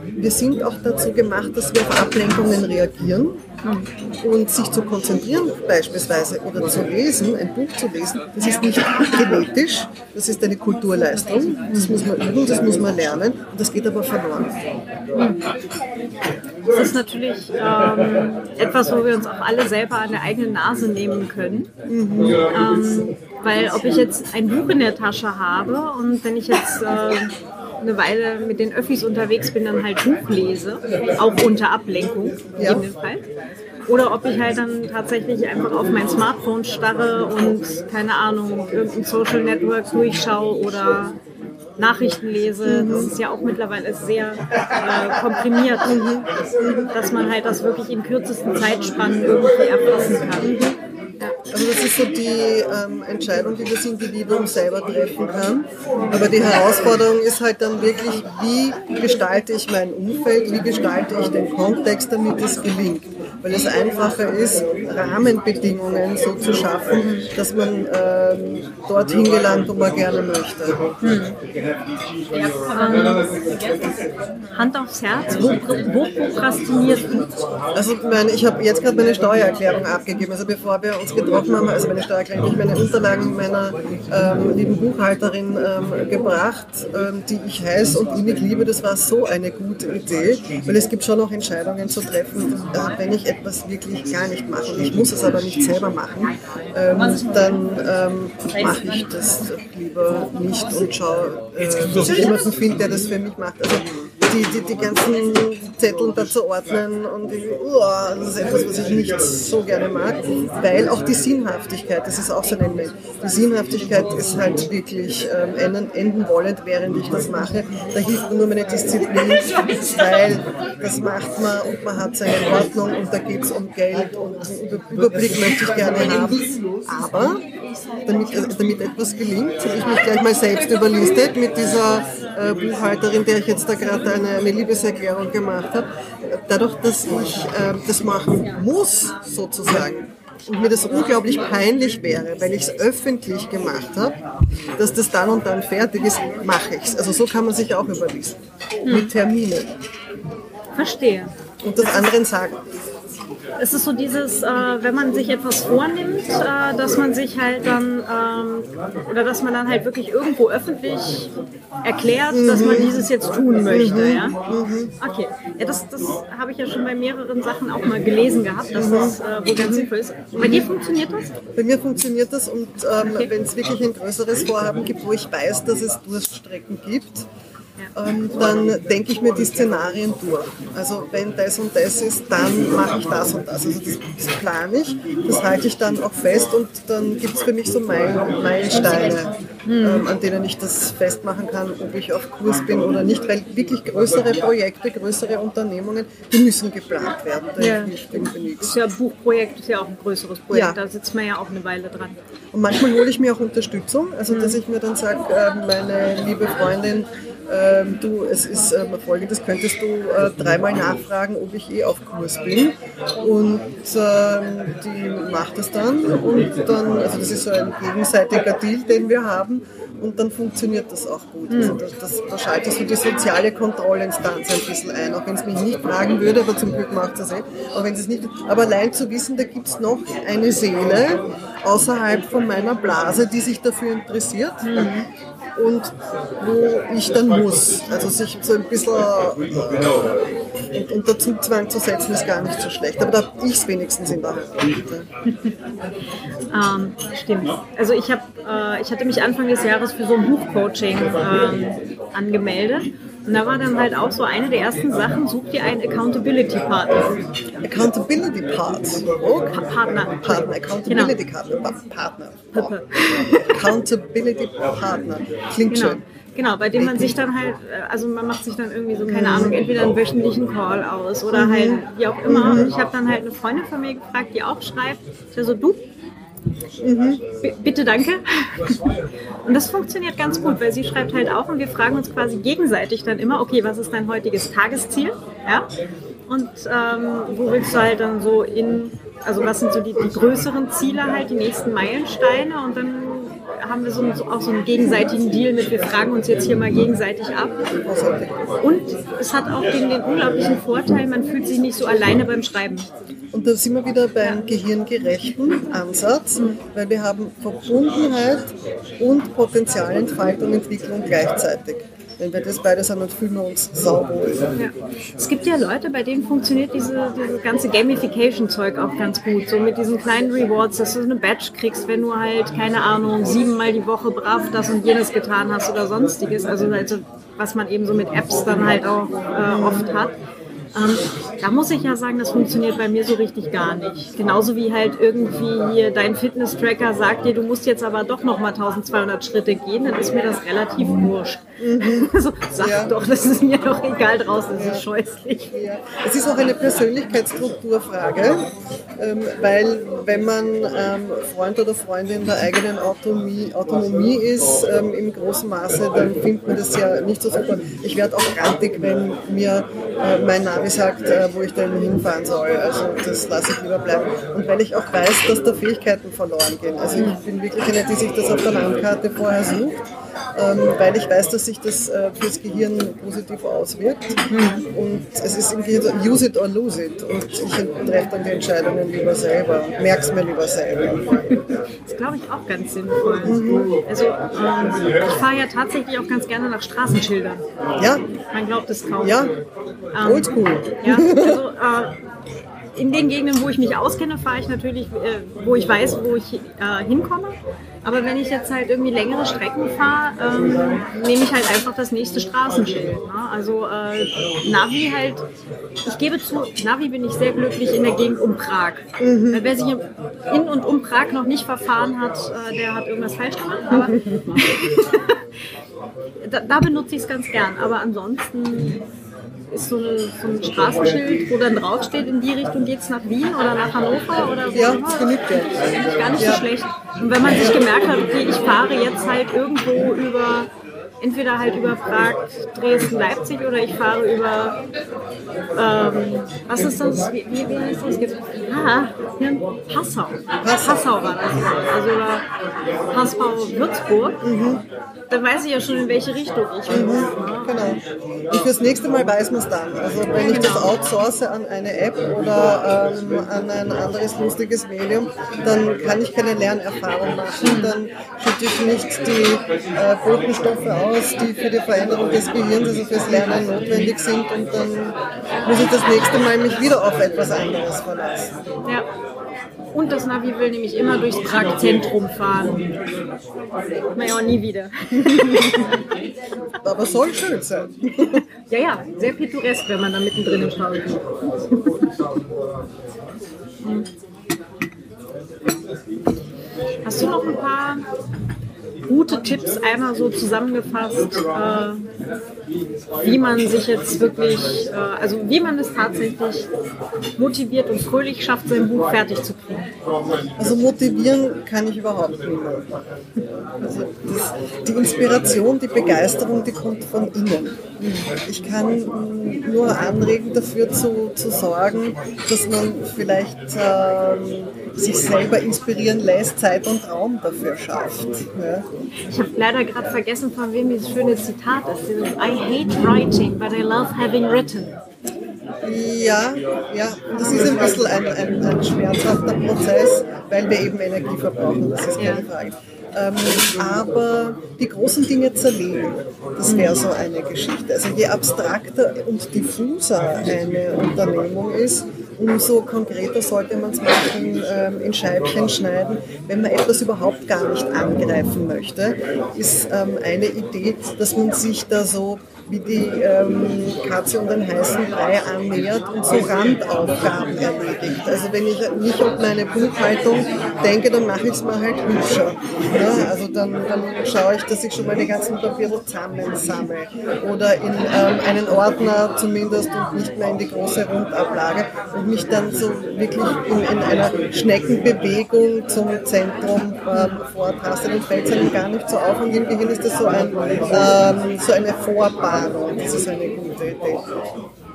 Wir sind auch dazu gemacht, dass wir auf Ablenkungen reagieren und sich zu konzentrieren beispielsweise oder zu lesen, ein Buch zu lesen, das ist nicht genetisch, das ist eine Kulturleistung, das muss man üben, das muss man lernen und das geht aber verloren. Das ist natürlich ähm, etwas, wo wir uns auch alle selber an der eigenen Nase nehmen können. Ähm, weil ob ich jetzt ein Buch in der Tasche habe und wenn ich jetzt äh, eine Weile mit den Öffis unterwegs bin, dann halt Buch lese, auch unter Ablenkung Ja. gegebenenfalls. Oder ob ich halt dann tatsächlich einfach auf mein Smartphone starre und, keine Ahnung, irgendein Social Network durchschaue oder Nachrichten lese. Das ist ja auch mittlerweile sehr äh, komprimiert, dass man halt das wirklich in kürzesten Zeitspannen irgendwie erfassen kann. Ist so die ähm, Entscheidung, die das Individuum selber treffen kann. Aber die Herausforderung ist halt dann wirklich, wie gestalte ich mein Umfeld, wie gestalte ich den Kontext, damit es gelingt. Weil es einfacher ist, Rahmenbedingungen so zu schaffen, dass man ähm, dorthin gelangt, wo man gerne möchte. Hand aufs Herz, wo, wo prokrastinierst du? Also meine, ich habe jetzt gerade meine Steuererklärung abgegeben. Also bevor wir uns getroffen haben, also meine Steuererklärung, ich meine Unterlagen meiner ähm, lieben Buchhalterin ähm, gebracht, ähm, die ich heiß und innig liebe. Das war so eine gute Idee, weil es gibt schon noch Entscheidungen zu treffen, äh, wenn ich etwas wirklich gar nicht mache. Und ich muss es aber nicht selber machen, ähm, dann ähm, mache ich das lieber nicht und schaue, äh, dass ich jemanden finde, der das für mich macht. Also die, die, die ganzen Zettel da zu ordnen und uah, das ist etwas, was ich nicht so gerne mag, weil auch die Sinnhaftigkeit, das ist auch so ein Element, die Sinnhaftigkeit ist halt wirklich ähm, enden, enden wollend, während ich das mache. Da hilft nur meine Disziplin, weil das macht man und man hat seine Ordnung und da geht es um Geld und Überblick möchte ich gerne haben. Aber damit, damit etwas gelingt, habe ich mich gleich mal selbst überlistet mit dieser äh, Buchhalterin, der ich jetzt da gerade eine, eine Liebeserklärung gemacht habe. Dadurch, dass ich äh, das machen muss, sozusagen, und mir das unglaublich peinlich wäre, weil ich es öffentlich gemacht habe, dass das dann und dann fertig ist, mache ich es. Also so kann man sich auch überlisten. Mit Terminen. Verstehe. Und das anderen sagen. Es ist so dieses, äh, wenn man sich etwas vornimmt, äh, dass man sich halt dann, ähm, oder dass man dann halt wirklich irgendwo öffentlich erklärt, dass man dieses jetzt tun möchte. Ja? Okay, ja, das, das habe ich ja schon bei mehreren Sachen auch mal gelesen gehabt, dass das äh, wohl ganz sinnvoll ist. Bei dir funktioniert das? Bei mir funktioniert das und ähm, Okay. wenn es wirklich ein größeres Vorhaben gibt, wo ich weiß, dass es Durststrecken gibt, ähm, dann denke ich mir die Szenarien durch. Also wenn das und das ist, dann mache ich das und das. Also das, das plane ich, das halte ich dann auch fest und dann gibt es für mich so Meil- Meilensteine, ähm, an denen ich das festmachen kann, ob ich auf Kurs bin oder nicht, weil wirklich größere Projekte, größere Unternehmungen, die müssen geplant werden. Da Ja. hilft irgendwie nichts. ist ja ein Buchprojekt, ist ja auch ein größeres Projekt, Ja. da sitzt man ja auch eine Weile dran. Und manchmal hole ich mir auch Unterstützung, also dass ich mir dann sage, ähm, meine liebe Freundin, ähm, du, es ist ähm, folgendes, könntest du äh, dreimal nachfragen, ob ich eh auf Kurs bin. Und ähm, die macht das dann und dann, also das ist so ein gegenseitiger Deal, den wir haben. Und dann funktioniert das auch gut. Also das, das, da schaltet so die soziale Kontrollinstanz ein bisschen ein, auch wenn es mich nicht fragen würde, aber zum Glück macht es eh. Aber, wenn es nicht, aber allein zu wissen, da gibt es noch eine Seele außerhalb von meiner Blase, die sich dafür interessiert. Und wo ich dann muss. Also sich so ein bisschen äh, unter Zugzwang zu setzen, ist gar nicht so schlecht. Aber da habe ich es wenigstens in der Hand. <laughs> Ähm, stimmt. Also ich, hab, äh, ich hatte mich Anfang des Jahres für so ein Buchcoaching ähm, angemeldet. Und da war dann halt auch so eine der ersten Sachen, such dir einen. Accountability Part. Oh, Pa- Partner. Partner, Accountability Partner. Partner. Pippe. Accountability Partner. Klingt Genau. schön. Genau, bei dem man sich dann halt, äh, also man macht sich dann irgendwie so, keine Ahnung, entweder einen wöchentlichen Call aus oder halt wie auch immer. Und ich habe dann halt eine Freundin von mir gefragt, die auch schreibt, ich so, du, B- bitte danke. Und das funktioniert ganz gut, weil sie schreibt halt auch und wir fragen uns quasi gegenseitig dann immer, okay, was ist dein heutiges Tagesziel? Ja? Und ähm, wo willst du halt dann so in, also was sind so die, die größeren Ziele halt, die nächsten Meilensteine und dann haben wir so, so auch so einen gegenseitigen Deal mit, wir fragen uns jetzt hier mal gegenseitig ab. Und es hat auch den, den unglaublichen Vorteil, man fühlt sich nicht so alleine beim Schreiben. Und da sind wir wieder beim gehirngerechten Ansatz, weil wir haben Verbundenheit und Potenzialentfaltung und Entwicklung gleichzeitig. Wenn wir das beides haben, dann fühlen wir uns sauber. Ja. Es gibt ja Leute, bei denen funktioniert diese, dieses ganze Gamification-Zeug auch ganz gut. So mit diesen kleinen Rewards, dass du eine Badge kriegst, wenn du halt, keine Ahnung, siebenmal die Woche brav das und jenes getan hast oder sonstiges. Also, also was man eben so mit Apps dann halt auch äh, oft hat. Ähm, da muss ich ja sagen, das funktioniert bei mir so richtig gar nicht. Genauso wie halt irgendwie hier dein Fitness-Tracker sagt dir, du musst jetzt aber doch nochmal 1200 Schritte gehen, dann ist mir das relativ wurscht. <laughs> Also, sag Ja. doch, das ist mir doch egal draußen, das ist scheußlich. Ja. Es ist auch eine Persönlichkeitsstrukturfrage, ähm, weil wenn man ähm, Freund oder Freundin der eigenen Autonomie, Autonomie ist ähm, im großen Maße, dann findet man das ja nicht so super. Ich werde auch grantig, wenn mir äh, mein Navi sagt, äh, wo ich denn hinfahren soll. Also das lasse ich lieber bleiben. Und weil ich auch weiß, dass da Fähigkeiten verloren gehen. Also ich bin wirklich eine, die sich das auf der Landkarte vorher sucht, weil ich weiß, dass sich das äh, fürs Gehirn positiv auswirkt. Und es ist im Gehirn so, use it or lose it. Und ich treffe dann die Entscheidungen lieber selber, merke es mir lieber selber. Das glaube ich auch ganz sinnvoll. Also ähm, ich fahre ja tatsächlich auch ganz gerne nach Straßenschildern. Ja, Man glaubt es kaum. ja, Ähm, oldschool. Ja, also äh, in den Gegenden, wo ich mich auskenne, fahre ich natürlich, äh, wo ich weiß, wo ich äh, hinkomme. Aber wenn ich jetzt halt irgendwie längere Strecken fahre, ähm, nehme ich halt einfach das nächste Straßenschild. Ne? Also äh, Navi halt, ich gebe zu, Navi bin ich sehr glücklich in der Gegend um Prag. Weil wer sich in und um Prag noch nicht verfahren hat, äh, der hat irgendwas falsch gemacht. Aber <laughs> <laughs> da, da benutze ich es ganz gern. Aber ansonsten ist so, eine, so ein Straßenschild, wo dann draufsteht, in die Richtung geht es nach Wien oder nach Hannover oder so. Ja, das genügt ja. Das ist eigentlich gar nicht Ja. so schlecht. Und wenn man sich gemerkt hat, okay, ich fahre jetzt halt irgendwo über, entweder halt über Prag, Dresden, Leipzig oder ich fahre über, ähm, was ist das? Wie, wie, wie heißt das? Gibt's- Ah, Passau. Passau war das. Also über Passau-Würzburg. Dann weiß ich ja schon, in welche Richtung ich muss. ne? Genau. Und fürs nächste Mal weiß man es dann. Also wenn ich das outsource an eine App oder ähm, an ein anderes lustiges Medium, dann kann ich keine Lernerfahrung machen. Dann schütte ich nicht die äh, Botenstoffe aus, die für die Veränderung des Gehirns, also fürs Lernen notwendig sind. Und dann muss ich das nächste Mal mich wieder auf etwas anderes verlassen. Ja. Und das Navi will nämlich immer durchs Prag-Zentrum fahren. Naja, nie wieder. <laughs> Aber soll schön sein. Ja, ja, sehr pittoresk, wenn man da mittendrin im Stau ist. Hast du noch ein paar gute Tipps einmal so zusammengefasst, äh, wie man sich jetzt wirklich, äh, also wie man es tatsächlich motiviert und fröhlich schafft, sein Buch fertig zu kriegen? Also motivieren kann ich überhaupt niemanden. Also das, die Inspiration, die Begeisterung, die kommt von innen. Ich kann nur anregen, dafür zu, zu sorgen, dass man vielleicht ähm, sich selber inspirieren lässt, Zeit und Raum dafür schafft. Ja. Ich habe leider gerade vergessen, von wem dieses schöne Zitat ist. Dieses I hate writing, but I love having written. Ja, ja, und das ist ein bisschen ein, ein, ein schmerzhafter Prozess, weil wir eben Energie verbrauchen, das ist keine. Frage. Ähm, aber die großen Dinge zerlegen, das wäre so eine Geschichte. Also je abstrakter und diffuser eine Unternehmung ist, umso konkreter sollte man es machen, ähm, in Scheibchen schneiden. Wenn man etwas überhaupt gar nicht angreifen möchte, ist ähm, eine Idee, dass man sich da so wie die ähm, Katze und den heißen Brei annähert und so Randaufgaben erledigt. Also wenn ich nicht um meine Buchhaltung denke, dann mache ich es mir halt hübscher. Ja, also dann, dann schaue ich, dass ich schon mal die ganzen Papiere zusammensammle oder in ähm, einen Ordner zumindest und nicht mehr in die große Rundablage und mich dann so wirklich in, in einer Schneckenbewegung zum Zentrum ähm, vortaste. Dann fällt es einem gar nicht so auf und im Gehirn ist das so, ein, ähm, so eine Vorbahnung. Das ist eine gute Idee.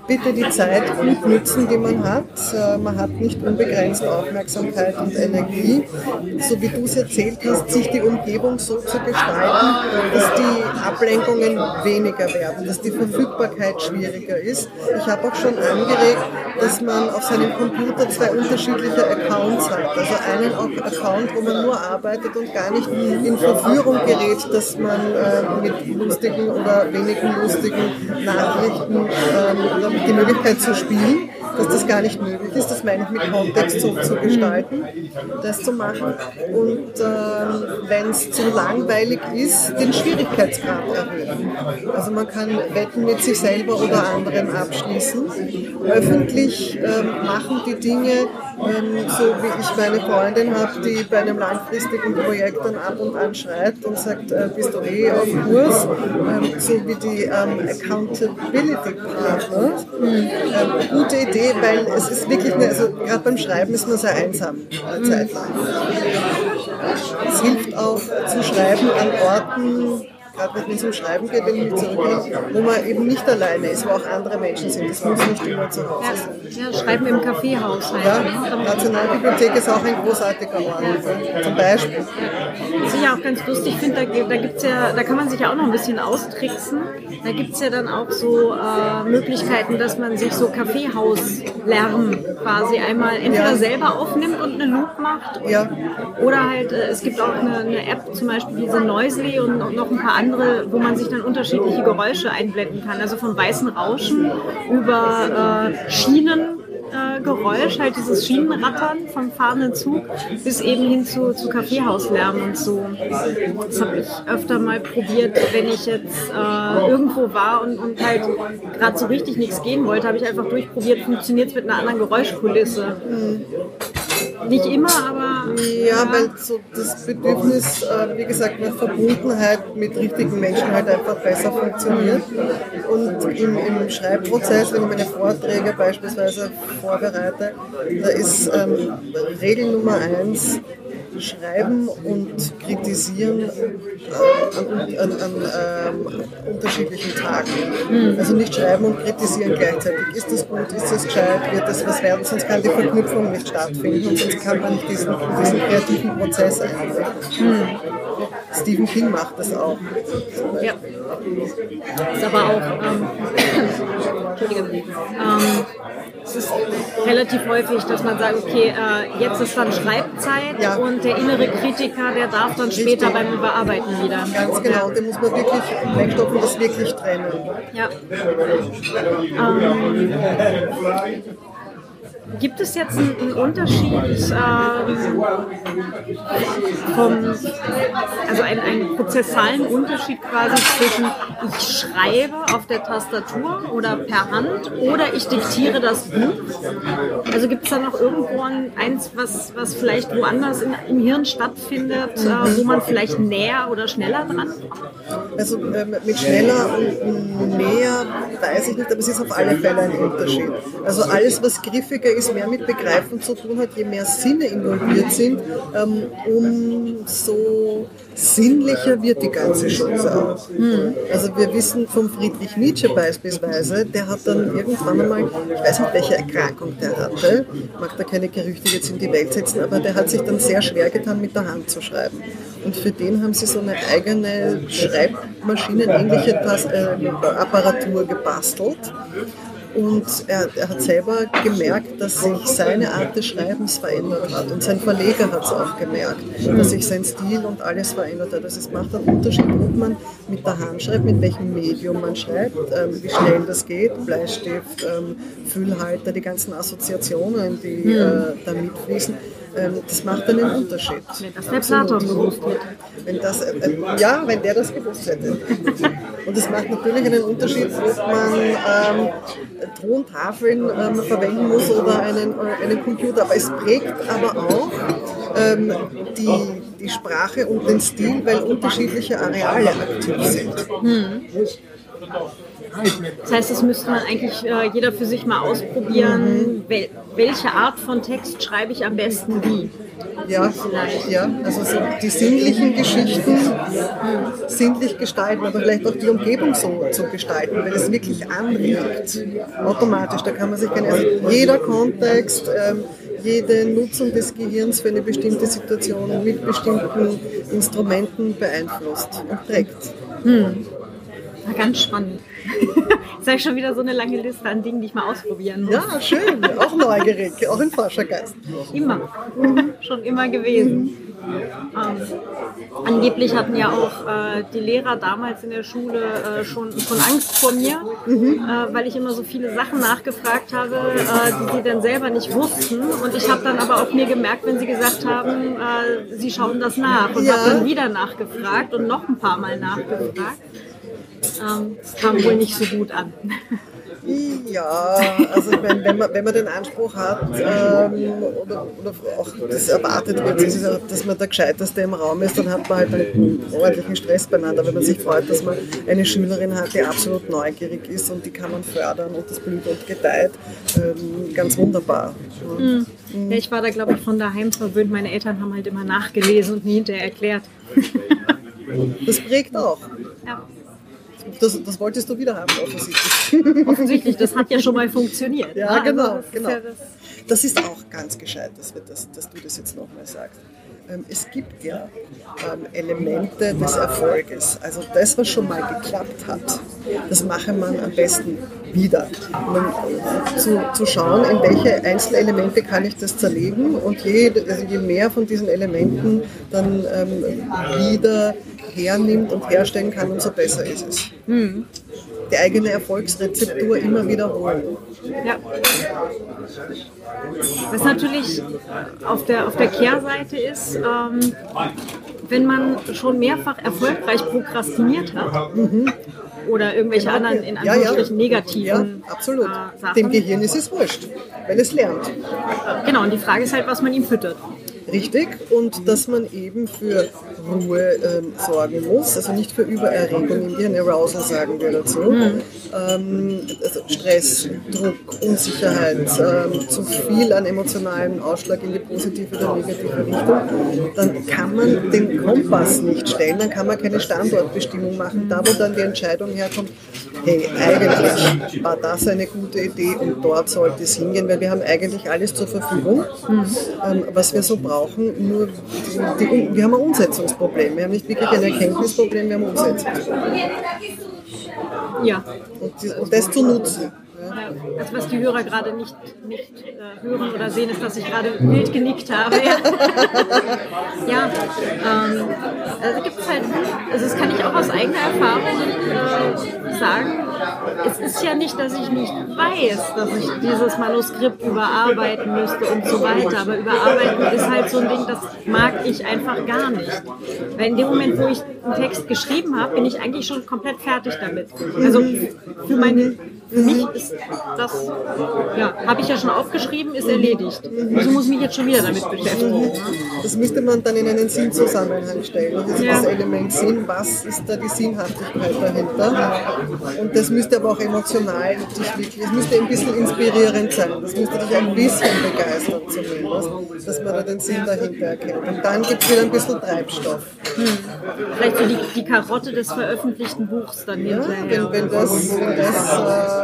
Bitte die Zeit gut nützen, die man hat. Äh, Man hat nicht unbegrenzt Aufmerksamkeit und Energie. So wie du es erzählt hast, sich die Umgebung so zu gestalten, dass die Ablenkungen weniger werden, dass die Verfügbarkeit schwieriger ist. Ich habe auch schon angeregt, dass man auf seinem Computer zwei unterschiedliche Accounts hat. Also einen Account, wo man nur arbeitet und gar nicht in Verführung gerät, dass man äh, mit lustigen oder wenigen lustigen Nachrichten ähm, oder die Möglichkeit zu spielen, dass das gar nicht möglich ist. Das meine ich mit Kontext so zu gestalten, das zu machen. Und ähm, wenn es zu langweilig ist, den Schwierigkeitsgrad erhöhen. Also man kann Wetten mit sich selber oder anderen abschließen. Öffentlich ähm, machen die Dinge, ähm, so wie ich meine Freundin habe, die bei einem langfristigen Projekt dann ab und an schreibt und sagt, äh, bist du eh auf Kurs, ähm, so wie die ähm, Accountability Partners. Ähm, gute Idee, weil es ist wirklich, eine, also gerade beim Schreiben ist man sehr einsam eine Zeit lang. Es hilft auch zu schreiben an Orten, gerade wenn es um Schreiben geht, wenn ich mich zurückerinnere, wo man eben nicht alleine ist, wo auch andere Menschen sind. Das muss nicht immer zu Hause sein. Ja, schreiben im Kaffeehaus. Ja? Nationalbibliothek ist auch ein großartiger Ort. Zum Beispiel. Was ich ja auch ganz lustig finde, da, da gibt's ja, da kann man sich ja auch noch ein bisschen austricksen. Da gibt es ja dann auch so äh, Möglichkeiten, dass man sich so Kaffeehauslärm quasi einmal entweder Ja. selber aufnimmt und eine Loop macht. Ja. Oder halt, äh, es gibt auch eine, eine App, zum Beispiel diese Noisely und noch ein paar andere, wo man sich dann unterschiedliche Geräusche einblenden kann. Also von weißen Rauschen über äh, Schienen. äh, Geräusch, halt dieses Schienenrattern vom fahrenden Zug, bis eben hin zu, zu Kaffeehauslärm und so. Das habe ich öfter mal probiert, wenn ich jetzt äh, irgendwo war und, und halt gerade so richtig nichts gehen wollte, habe ich einfach durchprobiert, funktioniert es mit einer anderen Geräuschkulisse. Nicht immer, aber. Ja, weil so das Bedürfnis, äh, wie gesagt, nach Verbundenheit mit richtigen Menschen halt einfach besser funktioniert. Und im, im Schreibprozess, wenn ich meine Vorträge beispielsweise vorbereite, da ist ähm, Regel Nummer eins, Schreiben und Kritisieren äh, an, an, an ähm, unterschiedlichen Tagen. Also nicht schreiben und kritisieren gleichzeitig. Ist das gut, ist das gescheit, wird das was werden, sonst kann die Verknüpfung nicht stattfinden und sonst kann man nicht diesen, diesen kreativen Prozess einbringen. Stephen King macht das auch. Ja. Ist aber auch. Ähm, <coughs> Entschuldigung. Ähm, es ist relativ häufig, dass man sagt, okay, äh, jetzt ist dann Schreibzeit Ja. und der innere Kritiker, der darf dann später Richtig. beim Überarbeiten wieder. Ganz genau, den muss man wirklich wegstoppen, das wirklich trennen. Ja. Ähm, gibt es jetzt einen, Unterschied ähm, vom, also einen, einen prozessalen Unterschied quasi zwischen ich schreibe auf der Tastatur oder per Hand oder ich diktiere das Buch? Also gibt es da noch irgendwo ein, eins, was, was vielleicht woanders in, im Hirn stattfindet, äh, wo man vielleicht näher oder schneller dran ist? Also ähm, mit schneller und mehr weiß ich nicht, aber es ist auf alle Fälle ein Unterschied. Also alles, was griffiger ist, mehr mit Begreifen zu tun hat, je mehr Sinne involviert sind, ähm, umso sinnlicher wird die ganze Chose auch. Also wir wissen von Friedrich Nietzsche beispielsweise, der hat dann irgendwann einmal, ich weiß nicht, welche Erkrankung der hatte, mag da keine Gerüchte jetzt in die Welt setzen, aber der hat sich dann sehr schwer getan, mit der Hand zu schreiben. Und für den haben sie so eine eigene Schreibmaschinenähnliche äh, Apparatur gebastelt. Und er, er hat selber gemerkt, dass sich seine Art des Schreibens verändert hat. Und sein Verleger hat es auch gemerkt, dass sich sein Stil und alles verändert hat. Also es macht einen Unterschied, ob man mit der Hand schreibt, mit welchem Medium man schreibt, ähm, wie schnell das geht, Bleistift, ähm, Füllhalter, die ganzen Assoziationen, die äh, da mitfließen. Ähm, das macht einen Unterschied. Wenn das der Platon gewusst hätte. Wenn das, äh, äh, ja, wenn der das gewusst hätte. Und es macht natürlich einen Unterschied, ob man ähm, Tontafeln ähm, verwenden muss oder einen, äh, einen Computer. Aber es prägt aber auch ähm, die, die Sprache und den Stil, weil unterschiedliche Areale aktiv sind. Das heißt, das müsste man eigentlich äh, jeder für sich mal ausprobieren, wel welche Art von Text schreibe ich am besten wie. Ja, ja, also so die sinnlichen Geschichten sinnlich gestalten, aber vielleicht auch die Umgebung so zu gestalten, weil es wirklich anregt. Automatisch, da kann man sich keine, also jeder Kontext, ähm, jede Nutzung des Gehirns für eine bestimmte Situation mit bestimmten Instrumenten beeinflusst und prägt. War ganz spannend. <laughs> Jetzt habe ich schon wieder so eine lange Liste an Dingen, die ich mal ausprobieren muss. Ja, schön, auch neugierig, auch ein Forschergeist. Immer. Schon immer gewesen. Ähm, angeblich hatten ja auch äh, die Lehrer damals in der Schule äh, schon, schon Angst vor mir, äh, weil ich immer so viele Sachen nachgefragt habe, äh, die sie dann selber nicht wussten. Und ich habe dann aber auch mir gemerkt, wenn sie gesagt haben, äh, sie schauen das nach. Und Ja. habe dann wieder nachgefragt und noch ein paar Mal nachgefragt. Ähm, das kam wohl nicht so gut an. Ja, also ich meine, wenn man, wenn man den Anspruch hat ähm, oder, oder auch das erwartet wird, dass, man der Gescheiteste im Raum ist, dann hat man halt einen ordentlichen Stress beieinander. Wenn man sich freut, dass man eine Schülerin hat, die absolut neugierig ist und die kann man fördern und das blüht und gedeiht, ähm, ganz wunderbar. Ja. Ja, ich war da, glaube ich, von daheim verwöhnt. Meine Eltern haben halt immer nachgelesen und mir hinterher erklärt. Das prägt auch. Das, das wolltest du wieder haben, offensichtlich. <laughs> Offensichtlich, das hat ja schon mal funktioniert. Ja? Also genau, das ist genau. Das ist auch ganz gescheit, dass, wir das, dass du das jetzt nochmal sagst. Ähm, es gibt ja ähm, Elemente des Erfolges. Also das, was schon mal geklappt hat, das mache man am besten wieder. Zu, zu schauen, in welche Einzelelemente kann ich das zerlegen und je, also je mehr von diesen Elementen dann ähm, wieder hernimmt und herstellen kann, umso besser ist es. Die eigene Erfolgsrezeptur immer wiederholen. Ja. Was natürlich auf der, auf der Kehrseite ist, ähm, wenn man schon mehrfach erfolgreich prokrastiniert hat, oder irgendwelche Genau. anderen in Ja, ja. Anführungsstrichen Ja, negativen absolut. äh, Sachen. Dem Gehirn ist es wurscht, weil es lernt. Genau, und die Frage ist halt, was man ihm füttert. Richtig, und dass man eben für Ruhe ähm, sorgen muss, also nicht für Übererregung, im Gehirn Arousal sagen wir dazu. Ähm, also Stress, Druck, Unsicherheit, ähm, zu viel an emotionalen Ausschlag in die positive oder negative Richtung, dann kann man den Kompass nicht stellen, dann kann man keine Standortbestimmung machen, da wo dann die Entscheidung herkommt, hey, eigentlich war das eine gute Idee und dort sollte es hingehen, weil wir haben eigentlich alles zur Verfügung, ähm, was wir so brauchen. Nur die, die, wir haben ein Umsetzungsproblem. Wir haben nicht wirklich ein Erkenntnisproblem, wir haben Umsetzungsproblem. Ja. Und, das zu nutzen. Ja. Also was die Hörer gerade nicht, nicht äh, hören oder sehen, ist, dass ich gerade wild genickt habe. Ja, <laughs> ja ähm, also gibt es halt, also das kann ich auch aus eigener Erfahrung äh, sagen. Es ist ja nicht, dass ich nicht weiß, dass ich dieses Manuskript überarbeiten müsste und so weiter. Aber überarbeiten ist halt so ein Ding, das mag ich einfach gar nicht. Weil in dem Moment, wo ich einen Text geschrieben habe, bin ich eigentlich schon komplett fertig damit. Also für meine für mich ist das, ja, habe ich ja schon aufgeschrieben, ist erledigt. Also muss ich mich jetzt schon wieder damit beschäftigen. Das müsste man dann in einen Sinnzusammenhang stellen. Das ist Ja. das Element Sinn. Was ist da die Sinnhaftigkeit dahinter? Und das müsste aber auch emotional dich wirklich, es müsste ein bisschen inspirierend sein. Das müsste dich ein bisschen begeistern zumindest, dass man da den Sinn dahinter erkennt. Und dann gibt es wieder ein bisschen Treibstoff. Vielleicht so die, die Karotte des veröffentlichten Buchs dann Ja, hinterher. wenn, wenn das, wenn das äh,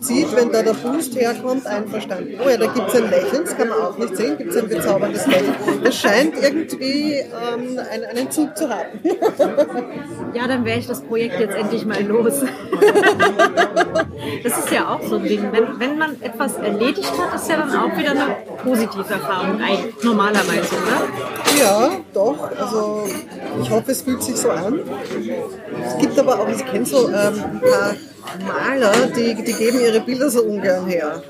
zieht, wenn da der Boost herkommt, einverstanden. Oh ja, da gibt es ein Lächeln, das kann man auch nicht sehen, gibt es ein bezauberndes Lächeln. Das scheint irgendwie ähm, einen, einen Zug zu haben. Ja, dann wäre ich das Projekt jetzt endlich mal los. Das ist ja auch so ein Ding. Wenn, wenn man etwas erledigt hat, ist ja dann auch wieder eine positive Erfahrung, eigentlich normalerweise, oder? Ja, doch. Also ich hoffe, es fühlt sich so an. Es gibt aber auch, ich kenne so ähm, ein paar Maler, die, die geben ihre Bilder so ungern her.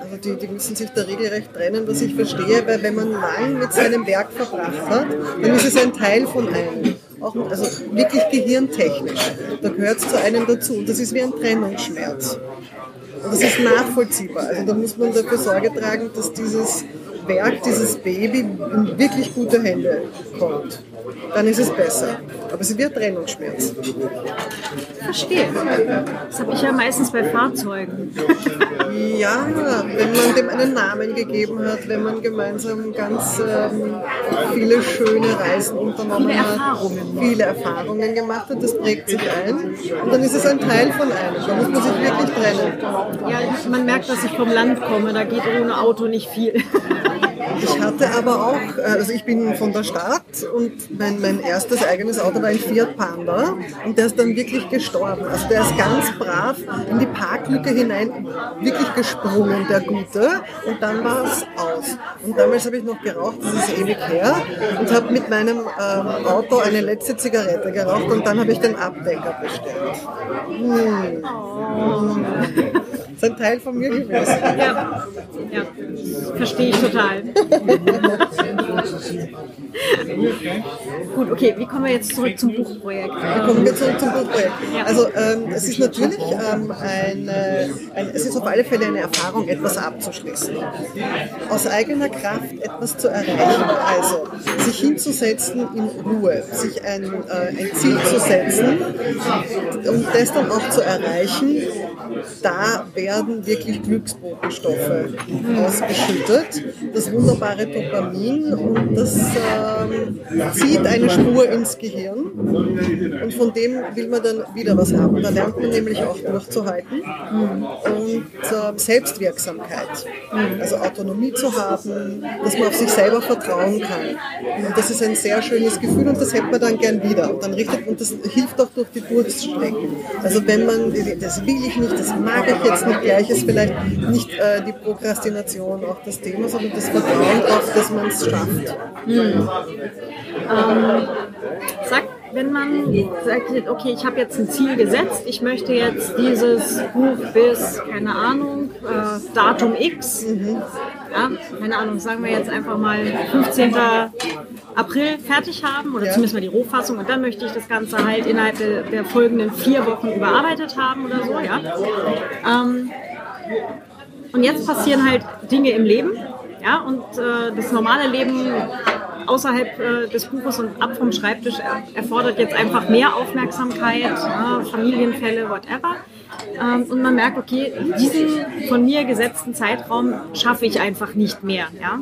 Also die, die müssen sich da regelrecht trennen, was ich verstehe, weil wenn man lang mit seinem Werk verbracht hat, dann ist es ein Teil von einem. Auch, also wirklich gehirntechnisch. Da gehört es zu einem dazu. Und das ist wie ein Trennungsschmerz. Und das ist nachvollziehbar. Also da muss man dafür Sorge tragen, dass dieses Werk, dieses Baby in wirklich gute Hände kommt. Dann ist es besser. Aber es wird Trennungsschmerz. Verstehe. Das habe ich ja meistens bei Fahrzeugen. <laughs> Ja, wenn man dem einen Namen gegeben hat, wenn man gemeinsam ganz ähm, viele schöne Reisen unternommen Viele hat, Erfahrungen. viele Erfahrungen gemacht hat, das prägt sich ein und dann ist es ein Teil von einem. Da muss man sich wirklich trennen. Ja, man merkt, dass ich vom Land komme, da geht ohne Auto nicht viel. <laughs> Ich hatte aber auch, also ich bin von der Stadt und mein, mein erstes eigenes Auto war ein Fiat Panda und der ist dann wirklich gestorben. Also der ist ganz brav in die Parklücke hinein wirklich gesprungen, der Gute, und dann war es aus. Und damals habe ich noch geraucht, das ist ewig her, und habe mit meinem ähm, Auto eine letzte Zigarette geraucht und dann habe ich den Abdecker bestellt. Hm. Das ist ein Teil von mir gewesen. Ja, ja. verstehe ich total. <laughs> <laughs> Gut, okay, wie kommen wir jetzt zurück zum Buchprojekt? Kommen wir zurück zum Buchprojekt. Also ähm, es ist natürlich ähm, eine, ein, es ist auf alle Fälle eine Erfahrung, etwas abzuschließen. Aus eigener Kraft etwas zu erreichen. Also sich hinzusetzen in Ruhe, sich ein, äh, ein Ziel zu setzen und das dann auch zu erreichen, da werden wirklich Glücksbotenstoffe ausgeschüttet. Das wunderbare Dopamin und das ähm, zieht eine Spur ins Gehirn und von dem will man dann wieder was haben. Da lernt man nämlich auch durchzuhalten und äh, Selbstwirksamkeit. Also Autonomie zu haben, dass man auf sich selber vertrauen kann. Und das ist ein sehr schönes Gefühl und das hätte man dann gern wieder. Und dann richtet und das hilft auch durch die Durststrecken. Also wenn man, das will ich nicht, das mag ich jetzt nicht gleich, ist vielleicht nicht äh, die Prokrastination auch das Thema, sondern das Vertrauen darauf, dass man es schafft. Sagt, wenn man sagt, okay, ich habe jetzt ein Ziel gesetzt, ich möchte jetzt dieses Buch bis, keine Ahnung, äh, Datum X, ja, keine Ahnung, sagen wir jetzt einfach mal 15. April fertig haben oder Ja. zumindest mal die Rohfassung und dann möchte ich das Ganze halt innerhalb der, der folgenden vier Wochen überarbeitet haben oder so, ja. Ähm, und jetzt passieren halt Dinge im Leben, ja, und äh, das normale Leben außerhalb äh, des Buches und ab vom Schreibtisch er, erfordert jetzt einfach mehr Aufmerksamkeit, ja, Familienfälle, whatever. Ähm, und man merkt, okay, diesen von mir gesetzten Zeitraum schaffe ich einfach nicht mehr, ja.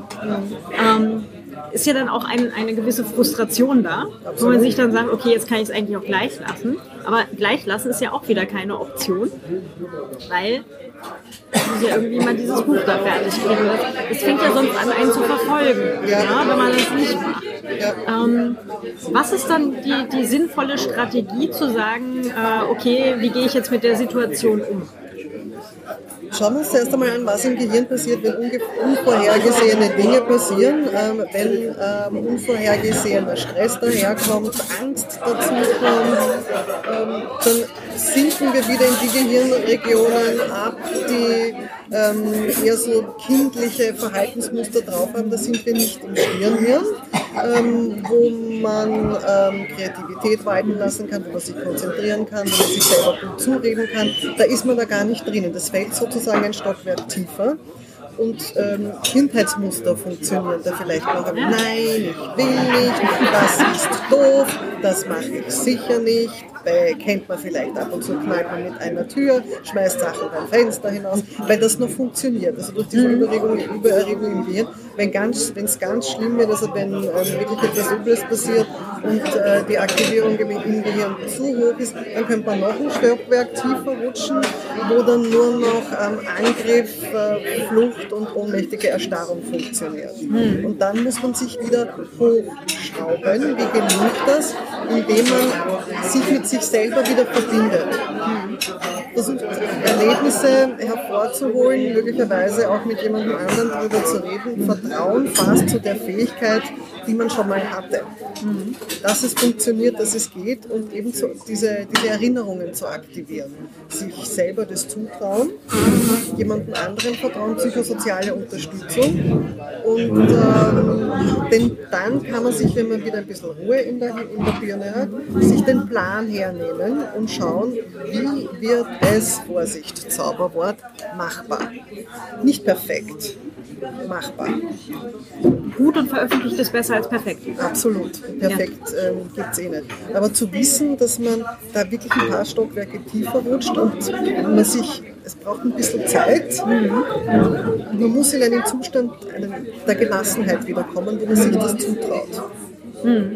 Ähm, ist ja dann auch ein, eine gewisse Frustration da, wo man sich dann sagt, okay, jetzt kann ich es eigentlich auch gleich lassen. Aber gleich lassen ist ja auch wieder keine Option, weil muss ja irgendwie mal dieses Buch da fertig kriegen. Es fängt ja sonst an, einen zu verfolgen, Ja. ja. wenn man das nicht macht. Ja. Ähm, was ist dann die, die sinnvolle Strategie zu sagen, äh, okay, wie gehe ich jetzt mit der Situation um? Schauen wir uns zuerst einmal an, was im Gehirn passiert, wenn unvorhergesehene Dinge passieren, ähm, wenn ähm, unvorhergesehener Stress daherkommt, Angst dazukommt, ähm, dann sinken wir wieder in die Gehirnregionen ab, die ähm, eher so kindliche Verhaltensmuster drauf haben. Da sind wir nicht im Stirnhirn, ähm, wo man ähm, Kreativität walten lassen kann, wo man sich konzentrieren kann, wo man sich selber gut zureden kann. Da ist man da gar nicht drinnen. Das fällt sozusagen ein Stockwerk tiefer. Und ähm, Kindheitsmuster funktionieren da vielleicht noch. Nein, ich will nicht, das ist doof, das mache ich sicher nicht. Bei, kennt man vielleicht ab und zu, knallt man mit einer Tür, schmeißt Sachen beim Fenster hinaus, weil das noch funktioniert. Also durch diese Überregung, Übererregung im Gehirn, wenn es ganz schlimm wird, also wenn ähm, wirklich etwas Übles passiert und äh, die Aktivierung im, im Gehirn zu hoch ist, dann könnte man noch ein Stockwerk tiefer rutschen, wo dann nur noch ähm, Angriff, äh, Flucht und ohnmächtige Erstarrung funktioniert. Und dann muss man sich wieder hochschrauben. Wie gelingt das? Indem man sich mit sich selber wieder verbindet. Versucht Erlebnisse hervorzuholen, möglicherweise auch mit jemandem anderen darüber zu reden. Vertrauen fast zu der Fähigkeit, die man schon mal hatte. Dass es funktioniert, dass es geht und eben so diese, diese Erinnerungen zu aktivieren. Sich selber das zutrauen, jemandem anderen vertrauen, psychosoziale Unterstützung. Und ähm, denn dann kann man sich, wenn man wieder ein bisschen Ruhe in der, in der Birne hat, sich den Plan hernehmen und schauen, wie wird es, Vorsicht, Zauberwort, machbar. Nicht perfekt, machbar. Gut und veröffentlicht ist besser als perfekt. Absolut. Perfekt ähm, gibt es eh nicht. Aber zu wissen, dass man da wirklich ein paar Stockwerke tiefer rutscht und man sich, es braucht ein bisschen Zeit. Und man muss in einen Zustand der Gelassenheit wiederkommen, wo man sich das zutraut.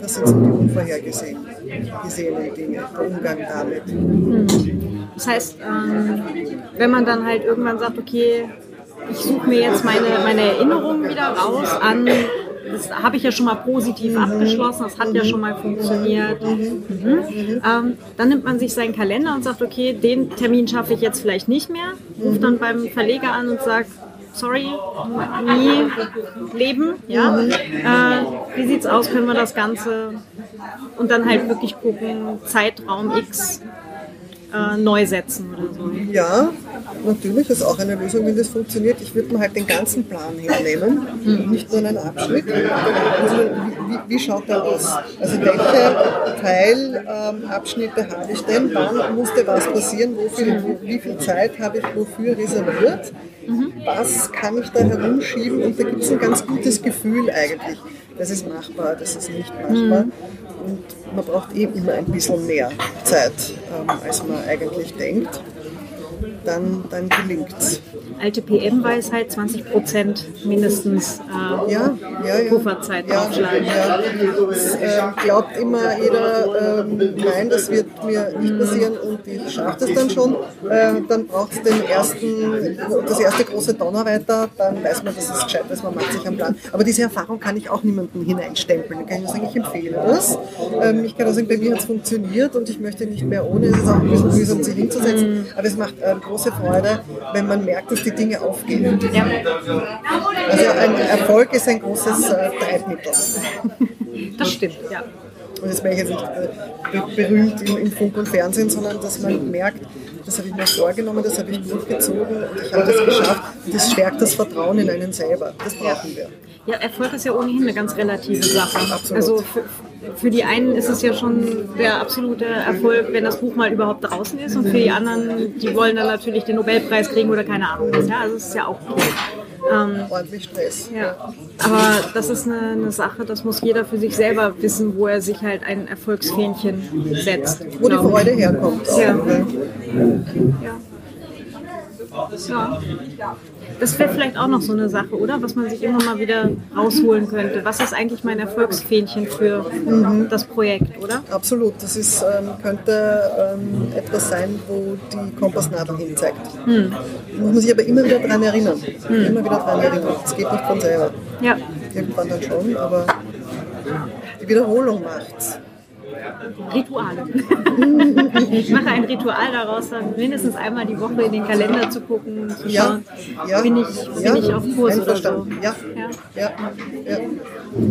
Das sind so die unvorhergesehenen gesehenen Dinge, der Umgang damit. Das heißt, ähm, wenn man dann halt irgendwann sagt, okay, ich suche mir jetzt meine, meine Erinnerungen wieder raus an, das habe ich ja schon mal positiv abgeschlossen, das hat ja schon mal funktioniert. Mhm. Ähm, dann nimmt man sich seinen Kalender und sagt, okay, den Termin schaffe ich jetzt vielleicht nicht mehr, ruft dann beim Verleger an und sagt, sorry, nie leben, ja. Äh, wie sieht's aus, können wir das Ganze und dann halt wirklich gucken, Zeitraum X äh, neu setzen oder so. Ja, natürlich ist auch eine Lösung, wenn das funktioniert. Ich würde mir halt den ganzen Plan hernehmen, nicht nur einen Abschnitt. Also, wie, wie, wie schaut der aus? Also welche Teilabschnitte habe ich denn? Wann musste was passieren? Wo viel, wo, wie viel Zeit habe ich wofür reserviert? Was kann ich da herumschieben? Und da gibt es ein ganz gutes Gefühl eigentlich. Das ist machbar, das ist nicht machbar. Und man braucht eben immer ein bisschen mehr Zeit, ähm, als man eigentlich denkt. Dann, dann es. Alte PM-Weisheit, 20 Prozent mindestens äh, Ja, ja, ja. Pufferzeit ja, draufschlagen. Ja. Es ähm, glaubt immer jeder, ähm, nein, das wird mir nicht passieren und ich schaffe das dann schon. Äh, dann braucht es den ersten, das erste große Donnerwetter, dann weiß man, dass es gescheit ist, man macht sich einen Plan. Aber diese Erfahrung kann ich auch niemandem hineinstempeln. Kann ich nur sagen, ich empfehle das. Ähm, ich kann auch sagen, bei mir hat es funktioniert und ich möchte nicht mehr ohne. Es ist auch ein bisschen mühsam, sich hinzusetzen, aber es macht ähm, große Freude, wenn man merkt, dass die Dinge aufgehen. Ja. Also ein Erfolg ist ein großes äh, Treibmittel. Das stimmt, ja. und jetzt bin ich jetzt nicht äh, berühmt im, im Funk und Fernsehen, sondern dass man merkt, das habe ich mir vorgenommen, das habe ich durchgezogen und ich habe das geschafft. Das stärkt das Vertrauen in einen selber. Das brauchen wir. Ja, Erfolg ist ja ohnehin eine ganz relative Sache. Absolut. Also für, für die einen ist es ja schon der absolute Erfolg, wenn das Buch mal überhaupt draußen ist und für die anderen, die wollen dann natürlich den Nobelpreis kriegen oder keine Ahnung was. Ja, also es ist ja auch cool. Ähm, Ordentlich Stress. Ja. Aber das ist eine, eine, Sache, das muss jeder für sich selber wissen, wo er sich halt ein Erfolgsfähnchen setzt. Wo die Freude herkommt. Ja. ja. Ja. Das wäre vielleicht auch noch so eine Sache, oder? Was man sich immer mal wieder rausholen könnte. Was ist eigentlich mein Erfolgsfähnchen für mhm. das Projekt, oder? Absolut. Das ist, ähm, könnte ähm, etwas sein, wo die Kompassnadel hinzeigt. Mhm. Muss man sich aber immer wieder daran erinnern. Mhm. Immer wieder daran erinnern. Es geht nicht von selber. Ja. Irgendwann dann schon, aber die Wiederholung macht's. Rituale. ich mache ein Ritual daraus, dann mindestens einmal die Woche in den Kalender zu gucken, zu schauen, ja, bin, ich, bin ich auf Kurs oder so. Ja, ja. Ja,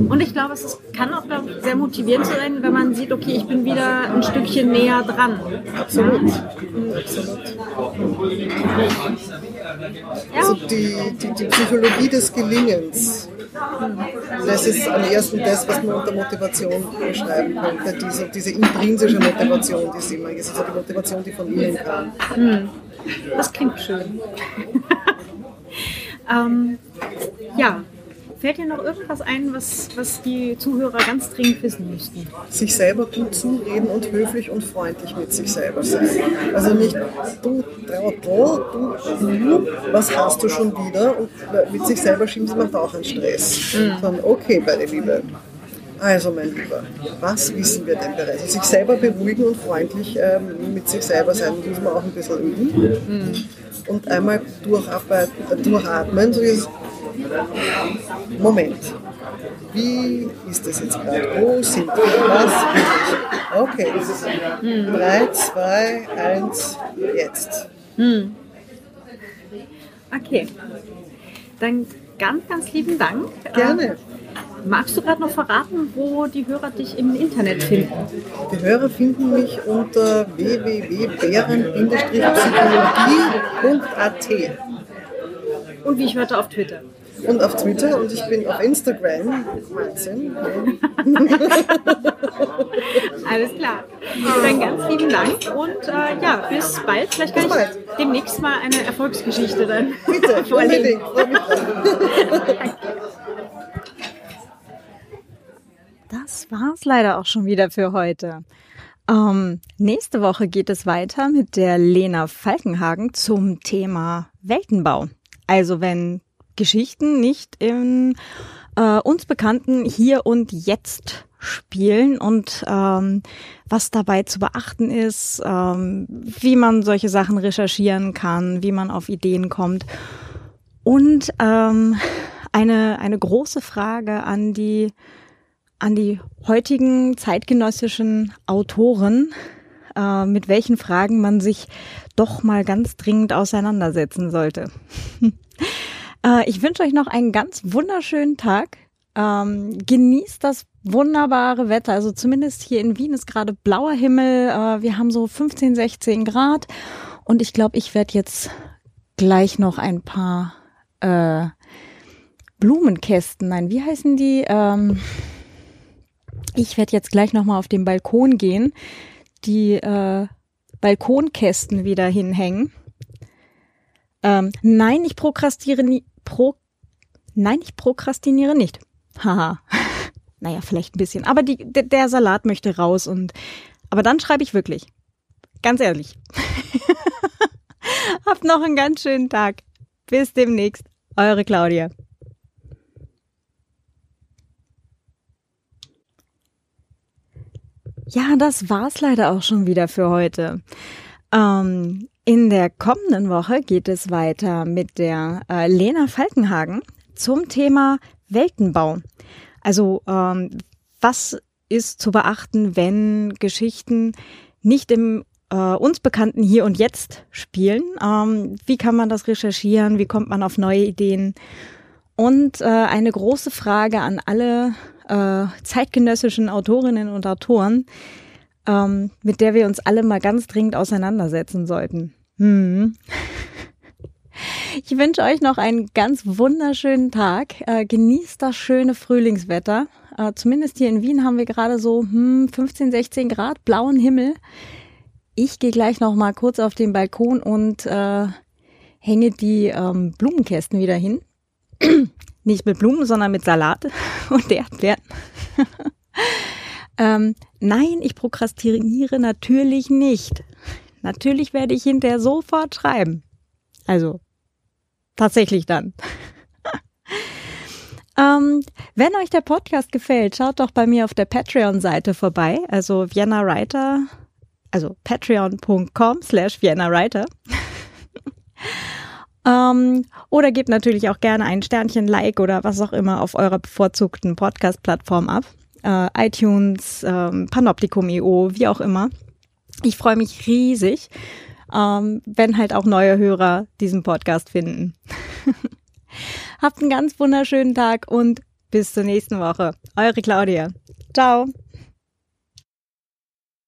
Und ich glaube, es ist, kann auch sehr motivierend sein, wenn man sieht, okay, ich bin wieder ein Stückchen näher dran. Absolut. Absolut. Also die, die, die Psychologie des Gelingens das ist am ersten das, was man unter Motivation beschreiben könnte, diese, diese intrinsische Motivation, die sie immer ist, also die Motivation, die von innen kam. Hm. Das klingt schön. <laughs> ähm, ja, Fällt dir noch irgendwas ein, was, was die Zuhörer ganz dringend wissen müssten? Sich selber gut zureden und höflich und freundlich mit sich selber sein. Also nicht du Trottel, du, du, was hast du schon wieder? Und mit sich selber schieben sie macht auch einen Stress. Mhm. Sondern okay, meine Liebe. Also, mein Lieber, was wissen wir denn bereits? Sich selber beruhigen und freundlich ähm, mit sich selber sein, muss man auch ein bisschen üben. Mhm. Und einmal durcharbeiten, äh, durchatmen, so ist Moment, wie ist das jetzt gerade? Wo sind wir? Was? Okay. Hm. 3, 2, 1, jetzt. Hm. Okay. Dann ganz, ganz lieben Dank. Gerne. Ähm, magst du gerade noch verraten, wo die Hörer dich im Internet finden? Die Hörer finden mich unter www.bären-psychologie.at. Und wie ich hörte auf Twitter und auf Twitter und ich bin auf Instagram. Wahnsinn. <laughs> Alles klar. Dann ganz lieben Dank und äh, ja, bis bald. Vielleicht kann bis ich bald. demnächst mal eine Erfolgsgeschichte dann <laughs> Bitte, <laughs> vorlegen. Das war's leider auch schon wieder für heute. Ähm, nächste Woche geht es weiter mit der Lena Falkenhagen zum Thema Weltenbau. Also wenn Geschichten nicht in äh, uns bekannten Hier und Jetzt spielen und ähm, was dabei zu beachten ist, ähm, wie man solche Sachen recherchieren kann, wie man auf Ideen kommt. Und ähm, eine, eine große Frage an die, an die heutigen zeitgenössischen Autoren, äh, mit welchen Fragen man sich doch mal ganz dringend auseinandersetzen sollte. <laughs> Äh, ich wünsche euch noch einen ganz wunderschönen Tag. Ähm, genießt das wunderbare Wetter. Also zumindest hier in Wien ist gerade blauer Himmel. Äh, wir haben so 15, 16 Grad. Und ich glaube, ich werde jetzt gleich noch ein paar äh, Blumenkästen, nein, wie heißen die? Ähm, ich werde jetzt gleich noch mal auf den Balkon gehen, die äh, Balkonkästen wieder hinhängen. Ähm, nein, ich prokrastiere nie, pro, nein, ich prokrastiniere nicht. Haha. <laughs> naja, vielleicht ein bisschen. Aber die, der Salat möchte raus und, aber dann schreibe ich wirklich. Ganz ehrlich. <laughs> Habt noch einen ganz schönen Tag. Bis demnächst. Eure Claudia. Ja, das war's leider auch schon wieder für heute. Ähm, in der kommenden Woche geht es weiter mit der äh, Lena Falkenhagen zum Thema Weltenbau. Also ähm, was ist zu beachten, wenn Geschichten nicht im äh, uns bekannten Hier und Jetzt spielen? Ähm, wie kann man das recherchieren? Wie kommt man auf neue Ideen? Und äh, eine große Frage an alle äh, zeitgenössischen Autorinnen und Autoren, ähm, mit der wir uns alle mal ganz dringend auseinandersetzen sollten. Hm. Ich wünsche euch noch einen ganz wunderschönen Tag. Äh, genießt das schöne Frühlingswetter. Äh, zumindest hier in Wien haben wir gerade so hm, 15, 16 Grad, blauen Himmel. Ich gehe gleich noch mal kurz auf den Balkon und äh, hänge die ähm, Blumenkästen wieder hin. Nicht mit Blumen, sondern mit Salat <laughs> und Erdbeeren. <laughs> ähm, nein, ich prokrastiniere natürlich nicht. Natürlich werde ich hinterher sofort schreiben. Also tatsächlich dann. <laughs> ähm, wenn euch der Podcast gefällt, schaut doch bei mir auf der Patreon-Seite vorbei. Also Vienna Writer, also patreon.com slash Vienna Writer. <laughs> ähm, oder gebt natürlich auch gerne ein Sternchen, Like oder was auch immer auf eurer bevorzugten Podcast-Plattform ab. Äh, iTunes, ähm, Panoptikum.io, wie auch immer. Ich freue mich riesig, ähm, wenn halt auch neue Hörer diesen Podcast finden. <laughs> Habt einen ganz wunderschönen Tag und bis zur nächsten Woche. Eure Claudia. Ciao.